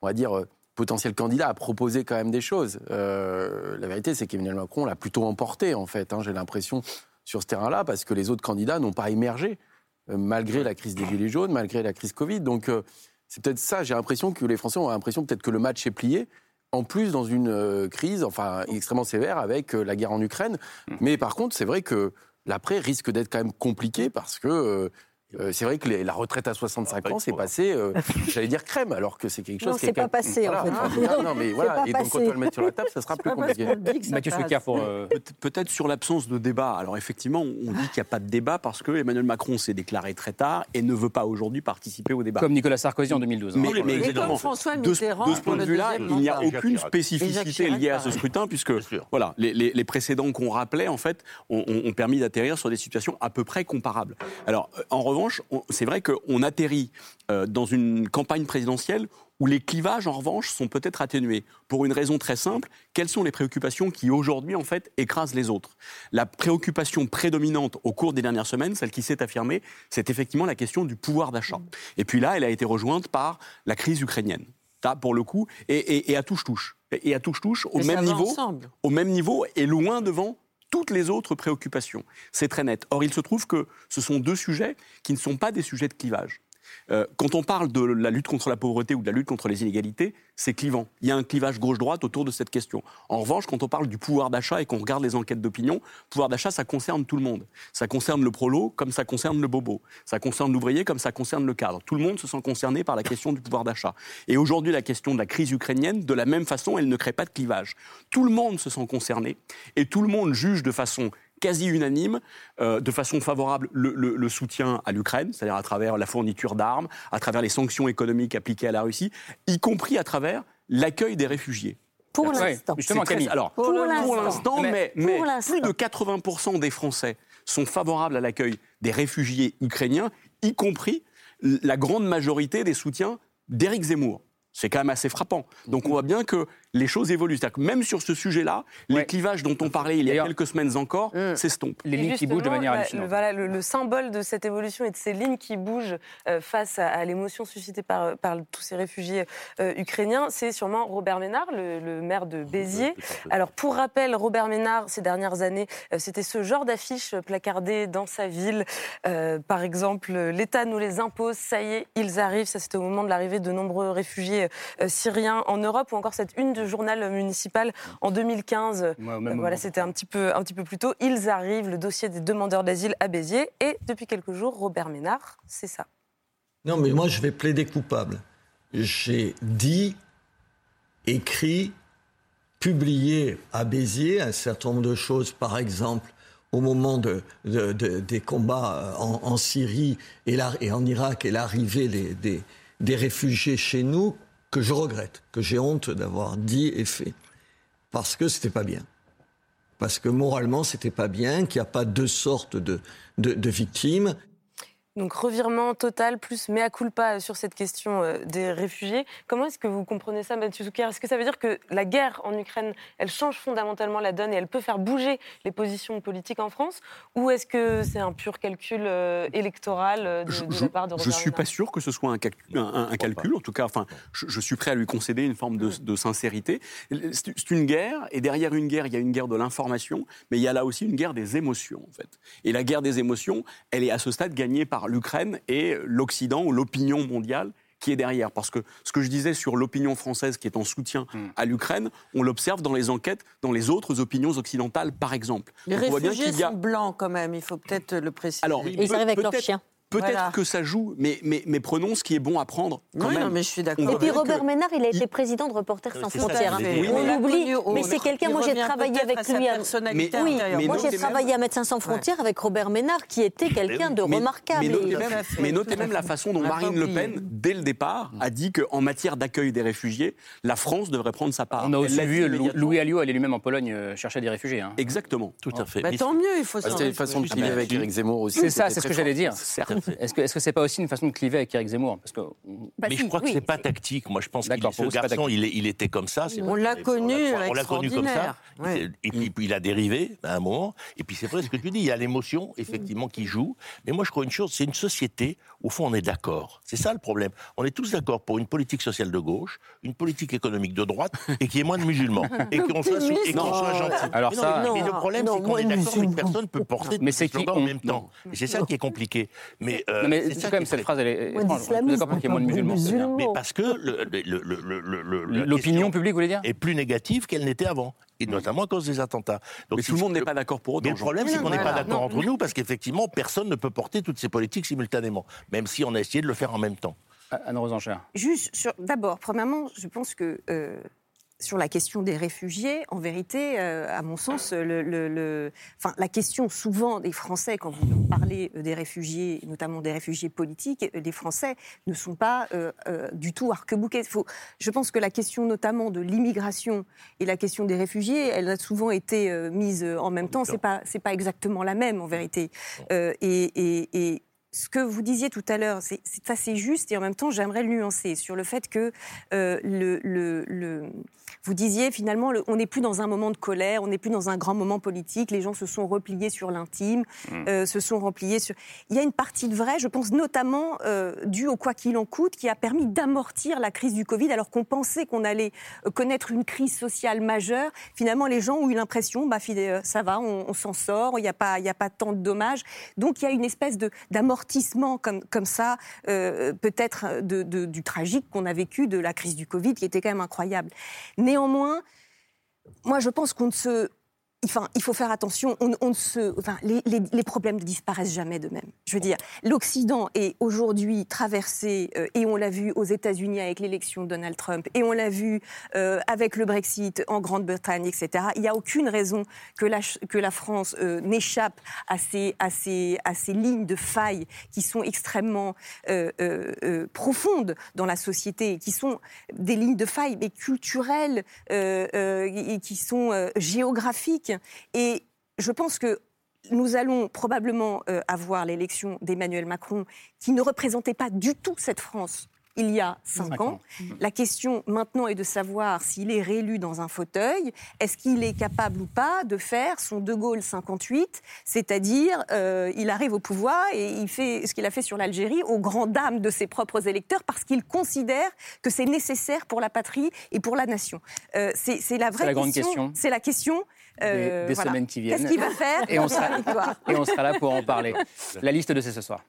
on va dire, euh, potentiel candidat a proposé quand même des choses. Euh, la vérité, c'est qu'Emmanuel Macron l'a plutôt emporté, en fait, hein, j'ai l'impression, sur ce terrain-là, parce que les autres candidats n'ont pas émergé, euh, malgré la crise des Gilets jaunes, malgré la crise Covid. Donc, euh, c'est peut-être ça, j'ai l'impression que les Français ont l'impression peut-être que le match est plié. En plus, dans une crise enfin, extrêmement sévère avec la guerre en Ukraine. Mais par contre, c'est vrai que l'après risque d'être quand même compliqué parce que euh, c'est vrai que les- la retraite à 65 ans, c'est passé, euh, j'allais dire crème, alors que c'est quelque chose Non, qui est c'est pas passé, en fait. Ah, non, mais voilà. Et donc, quand on va le mettre sur la table, ça sera plus compliqué. Mathieu Souquer pour. euh, Peut- Peut-être sur l'absence de débat. Alors effectivement, on dit qu'il n'y a pas de débat parce que Emmanuel Macron s'est déclaré très tard et ne veut pas aujourd'hui participer au débat. Comme Nicolas Sarkozy en 2012. hein. Mais, mais comme François Mitterrand de ce point de vue-là, il n'y a aucune spécificité liée à ce scrutin puisque voilà, les, les- les précédents qu'on rappelait en fait ont, ont- ont permis d'atterrir sur des situations à peu près comparables. Alors euh, en revanche, on- c'est vrai qu'on atterrit euh, dans une campagne présidentielle où les clivages, en revanche, sont peut-être atténués. Pour une raison très simple, quelles sont les préoccupations qui, aujourd'hui, en fait, écrasent les autres? La préoccupation prédominante au cours des dernières semaines, celle qui s'est affirmée, c'est effectivement la question du pouvoir d'achat. Et puis là, elle a été rejointe par la crise ukrainienne. Là, pour le coup, et, et- et à touche-touche. Et à touche-touche, au Mais même niveau, ensemble. au même niveau et loin devant toutes les autres préoccupations. C'est très net. Or, il se trouve que ce sont deux sujets qui ne sont pas des sujets de clivage. Euh, quand on parle de la lutte contre la pauvreté ou de la lutte contre les inégalités, c'est clivant. Il y a un clivage gauche-droite autour de cette question. En revanche, quand on parle du pouvoir d'achat et qu'on regarde les enquêtes d'opinion, pouvoir d'achat, ça concerne tout le monde. Ça concerne le prolo comme ça concerne le bobo. Ça concerne l'ouvrier comme ça concerne le cadre. Tout le monde se sent concerné par la question du pouvoir d'achat. Et aujourd'hui, la question de la crise ukrainienne, de la même façon, elle ne crée pas de clivage. Tout le monde se sent concerné et tout le monde juge de façon quasi unanime, euh, de façon favorable, le, le- le soutien à l'Ukraine, c'est-à-dire à travers la fourniture d'armes, à travers les sanctions économiques appliquées à la Russie, y compris à travers l'accueil des réfugiés. Pour l'instant. justement, très-. Alors, Pour pour l'instant. mais, Pour mais l'instant. plus de 80% des Français sont favorables à l'accueil des réfugiés ukrainiens, y compris la grande majorité des soutiens d'Éric Zemmour. C'est quand même assez frappant. Donc on voit bien qu'il les choses évoluent. C'est-à-dire que même sur ce sujet-là, les clivages dont on parlait il y a quelques semaines encore s'estompent. Les lignes qui bougent de manière la- hallucinante. le, voilà, le, le symbole de cette évolution et de ces lignes qui bougent euh, face à, à l'émotion suscitée par, par tous ces réfugiés euh, ukrainiens, c'est sûrement Robert Ménard, le, le maire de Béziers. Alors, pour rappel, Robert Ménard, ces dernières années, euh, c'était ce genre d'affiche placardée dans sa ville. Euh, par exemple, euh, l'État nous les impose, ça y est, ils arrivent. Ça, c'était au moment de l'arrivée de nombreux réfugiés euh, syriens en Europe, ou encore cette une de journal municipal en 2015. Ouais, au même Euh, voilà, c'était un petit peu un petit peu plus tôt. Ils arrivent, le dossier des demandeurs d'asile à Béziers, et depuis quelques jours, Robert Ménard, c'est ça. Non, mais moi, je vais plaider coupable. J'ai dit, écrit, publié à Béziers un certain nombre de choses, par exemple, au moment de, de- de- des combats en, en Syrie et, la- et en Irak et l'arrivée des, des- des réfugiés chez nous, que je regrette, que j'ai honte d'avoir dit et fait. Parce que c'était pas bien. Parce que moralement, c'était pas bien, qu'il n'y a pas deux sortes de, de- de victimes. Donc revirement total, plus mea culpa sur cette question euh, des réfugiés. Comment est-ce que vous comprenez ça, Mathieu Zucker? Est-ce que ça veut dire que la guerre en Ukraine, elle change fondamentalement la donne et elle peut faire bouger les positions politiques en France? Ou est-ce que c'est un pur calcul euh, électoral euh, de, de la part de Je Robert suis pas sûr que ce soit un, calcul, un- un- un calcul. En tout cas, enfin, je, je suis prêt à lui concéder une forme de, de sincérité. C'est c'est une guerre, et derrière une guerre, il y a une guerre de l'information, mais il y a là aussi une guerre des émotions, en fait. Et la guerre des émotions, elle est à ce stade gagnée par l'Ukraine et l'Occident ou l'opinion mondiale qui est derrière. Parce que ce que je disais sur l'opinion française qui est en soutien à l'Ukraine, on l'observe dans les enquêtes, dans les autres opinions occidentales, par exemple. Les Donc on voit bien réfugiés qu'il y a- sont blancs quand même, il faut peut-être le préciser. alors, Et ils arrivent avec leurs chiens. Peut-être Voilà. que ça joue, mais, mais, mais prenons ce qui est bon à prendre quand Oui, même. non, mais je suis d'accord. Et puis que- Robert Ménard, il a été président de Reporters sans frontières. hein. dit. On l'oublie, mais c'est quelqu'un. Moi, j'ai travaillé avec lui. à- Mais- Oui, mais moi j'ai travaillé même- à Médecins sans frontières avec Robert Ménard, qui était quelqu'un de remarquable. Mais notez même, mais notez même la façon dont Marine Le. Pen, dès le départ, a dit qu'en matière d'accueil des réfugiés, la France devrait prendre sa part. On a aussi vu. Louis Alliot aller lui-même en Pologne euh, chercher des réfugiés. hein. Exactement. Tout à fait. Bah, Mais tant mieux, il faut Ah, s'en C'était une façon de cliver bah, avec Eric Zemmour aussi. C'est ça, c'est ce que j'allais dire. Est-ce que est-ce que c'est pas aussi une façon de cliver avec Eric Zemmour? Parce que Bah mais si, je crois que oui, c'est pas tactique. Moi, je pense que D'accord, ce vous, garçon, il, est- il était comme ça. On l'a connu on l'a connu comme ça. Ouais. Et puis, il a dérivé à un moment. Et puis, c'est vrai ce que tu dis. Il y a l'émotion, effectivement, qui joue. Mais moi, je crois une chose c'est une société, au fond, on est d'accord. C'est ça le problème. On est tous d'accord pour une politique sociale de gauche, une politique économique de droite et qu'il y ait moins de musulmans. Et qu'on soit, Non. soit gentil. Alors mais non, ça- mais, mais le Non, problème, non, c'est qu'on moins est de d'accord, mais musulmans. personne peut porter Mais c'est en même temps. C'est ça qui est compliqué. Mais, euh, Non, mais c'est ça quand même cette phrase, elle est Moins étrange. D'accord pour qu'il y ait moins de musulmans. Mais parce que le- le- le- le- le- le- la L'opinion publique, vous voulez dire est plus négative qu'elle n'était avant, et notamment à cause des attentats. Donc, Mais tout le monde n'est pas d'accord pour autant. Mais le problème, c'est qu'on n'est pas d'accord Non. entre nous, parce qu'effectivement, personne ne peut porter toutes ces politiques simultanément, même si on a essayé de le faire en même temps. Anne-Rose Enchère. Juste, sur- d'abord, premièrement, je pense que euh, sur la question des réfugiés, en vérité, euh, à mon sens, le, le- le- enfin, la question souvent des Français, quand vous parlez euh, des réfugiés, notamment des réfugiés politiques, euh, les Français ne sont pas euh, euh, du tout arc-bouqués. Faut- Je pense que la question notamment de l'immigration et la question des réfugiés, elle a souvent été euh, mise euh, en même temps. C'est pas, c'est pas exactement la même, en vérité. Euh, et, et- et ce que vous disiez tout à l'heure, c'est assez juste et en même temps, j'aimerais le nuancer sur le fait que euh, le, le- le- vous disiez finalement, le- on n'est plus dans un moment de colère, on n'est plus dans un grand moment politique, les gens se sont repliés sur l'intime, euh, se sont repliés sur. Il y a une partie de vrai, je pense notamment euh, due au quoi qu'il en coûte, qui a permis d'amortir la crise du Covid, alors qu'on pensait qu'on allait euh, connaître une crise sociale majeure. Finalement, les gens ont eu l'impression, bah, ça va, on, on s'en sort, il n'y a pas, y a pas tant de dommages. Donc il y a une espèce de d'amortissement comme comme ça, euh, peut-être du tragique qu'on a vécu de la crise du Covid, qui était quand même incroyable. Néanmoins, moi, je pense qu'on ne se Enfin, il faut faire attention. On, se, enfin, les, problèmes ne disparaissent jamais de même. Je veux dire, l'Occident est aujourd'hui traversé, euh, et on l'a vu aux États-Unis avec l'élection de Donald Trump, et on l'a vu euh, avec le Brexit en Grande-Bretagne, etc. Il n'y a aucune raison que la, France euh, n'échappe à ces, lignes de failles qui sont extrêmement profondes dans la société, qui sont des lignes de failles, mais culturelles, et qui sont euh, Et je pense que nous allons probablement euh, avoir l'élection d'Emmanuel Macron, qui ne représentait pas du tout cette France il y a cinq ans. ans. La question maintenant est de savoir s'il est réélu dans un fauteuil, est-ce qu'il est capable ou pas de faire son De Gaulle 58, c'est-à-dire euh, il arrive au pouvoir et il fait ce qu'il a fait sur l'Algérie aux grandes dames de ses propres électeurs parce qu'il considère que c'est nécessaire pour la patrie et pour la nation. Euh, c'est la vraie la grande question. C'est la question. Des, euh, des voilà. semaines qui viennent. Qu'est-ce qu'il va faire et on, sera, la victoire et on sera là pour en parler. La liste de c'est ce soir.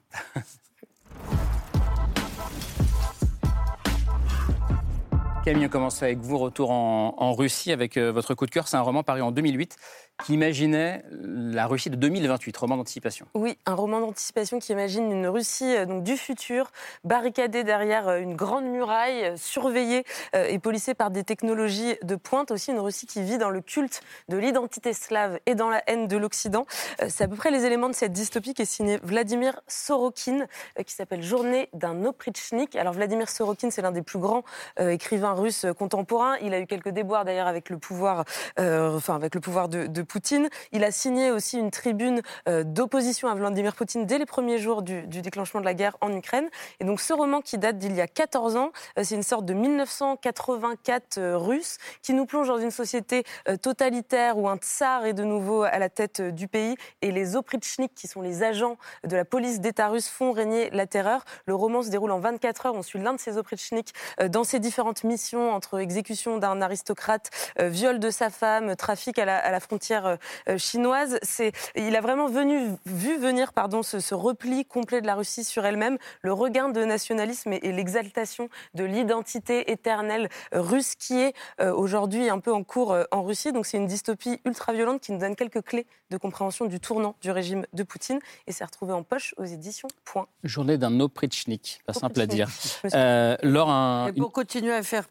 Camille, on commence avec vous. Retour en, en Russie avec euh, votre coup de cœur. C'est un roman paru en 2008 qui imaginait la Russie de 2028, roman d'anticipation. Oui, un roman d'anticipation qui imagine une Russie euh, donc, du futur, barricadée derrière euh, une grande muraille, euh, surveillée et policée par des technologies de pointe. Aussi une Russie qui vit dans le culte de l'identité slave et dans la haine de l'Occident. C'est à peu près les éléments de cette dystopie qui est signée Vladimir Sorokin, qui s'appelle Journée d'un oprichnik. Alors Vladimir Sorokin, c'est l'un des plus grands écrivains russes contemporains. Il a eu quelques déboires d'ailleurs avec le pouvoir, enfin avec le pouvoir de, de Poutine. Il a signé aussi une tribune euh, d'opposition à Vladimir Poutine dès les premiers jours du, déclenchement de la guerre en Ukraine. Et donc ce roman qui date d'il y a 14 ans, euh, c'est une sorte de 1984 euh, russe qui nous plonge dans une société totalitaire où un tsar est de nouveau à la tête du pays et les oprichniks, qui sont les agents de la police d'État russe, font régner la terreur. Le roman se déroule en 24 heures. On suit l'un de ces oprichniks dans ses différentes missions entre exécution d'un aristocrate, viol de sa femme, trafic à la frontière euh, chinoise. C'est, il a vraiment venu, vu venir pardon, ce, ce repli complet de la Russie sur elle-même, le regain de nationalisme et, et l'exaltation de l'identité éternelle euh, russe qui est euh, aujourd'hui un peu en cours euh, en Russie. Donc c'est une dystopie ultra violente qui nous donne quelques clés de compréhension du tournant du régime de Poutine et c'est retrouvé en poche aux éditions Point. Journée d'un oprichnik, pas simple à dire. Euh, Laure, un- Et pour continuer à faire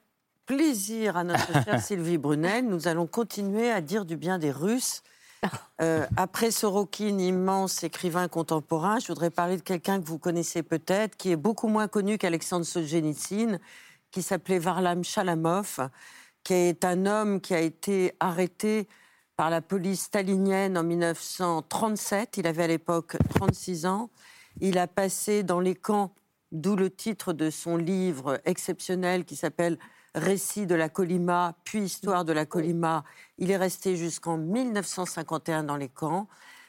plaisir à notre chère Sylvie Brunel, nous allons continuer à dire du bien des Russes. Euh, après Sorokin, immense écrivain contemporain, je voudrais parler de quelqu'un que vous connaissez peut-être, qui est beaucoup moins connu qu'Alexandre Solzhenitsyn, qui s'appelait Varlam Chalamov, qui est un homme qui a été arrêté par la police stalinienne en 1937. Il avait à l'époque 36 ans. Il a passé dans les camps, d'où le titre de son livre exceptionnel qui s'appelle Récit de la Colima, puis Histoire de la Colima. Il est resté jusqu'en 1951 dans les camps.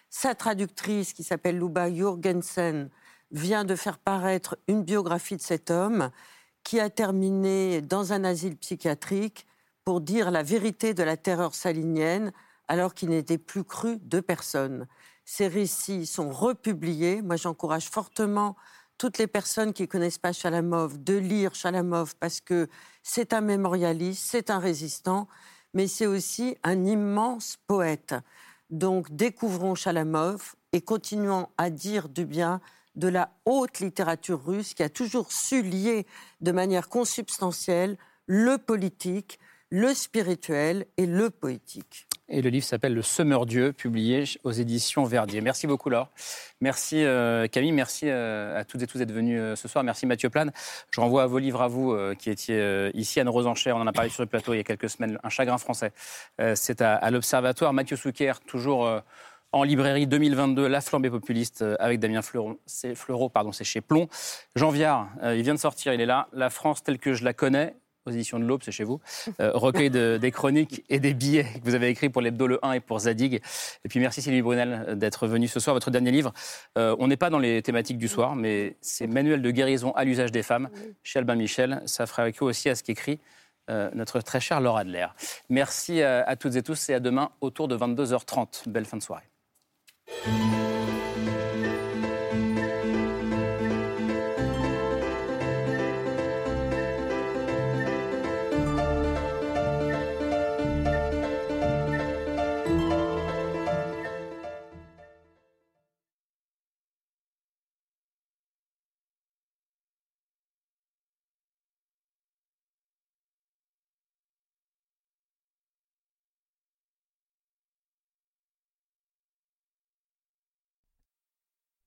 Sa traductrice, qui s'appelle Luba Jurgensen, vient de faire paraître une biographie de cet homme qui a terminé dans un asile psychiatrique pour dire la vérité de la terreur salinienne alors qu'il n'était plus cru de personne. Ces récits sont republiés. Moi, j'encourage fortement toutes les personnes qui ne connaissent pas Chalamov de lire Chalamov parce que c'est un mémorialiste, c'est un résistant, mais c'est aussi un immense poète. Donc découvrons Chalamov et continuons à dire du bien de la haute littérature russe qui a toujours su lier de manière consubstantielle le politique, le spirituel et le poétique. Et le livre s'appelle Le Semeur Dieu, publié aux éditions Verdier. Merci beaucoup, Laure. Merci, euh, Camille. Merci euh, à toutes et tous d'être venus euh, ce soir. Merci, Mathieu Plane. Je renvoie à vos livres à vous, qui étiez ici, Anne Rosencher. On en a parlé sur le plateau il y a quelques semaines. Un chagrin français. C'est à, l'Observatoire. Mathieu Souquer, toujours. en librairie 2022, La flambée populiste avec Damien Fleureau, c'est Fleureau, pardon, c'est chez Plomb. Jean Viard, il vient de sortir, il est là. La France telle que je la connais, aux éditions de l'Aube, c'est chez vous. Euh, recueil de- des chroniques et des billets que vous avez écrits pour l'Hebdo Le 1 et pour Zadig. Et puis merci Sylvie Brunel d'être venue ce soir. Votre dernier livre, euh, on n'est pas dans les thématiques du soir, mais c'est Manuel de guérison à l'usage des femmes chez Albin Michel. Ça fera écho aussi à ce qu'écrit euh, notre très chère Laura Adler. Merci à toutes et tous et à demain autour de 22h30. Belle fin de soirée.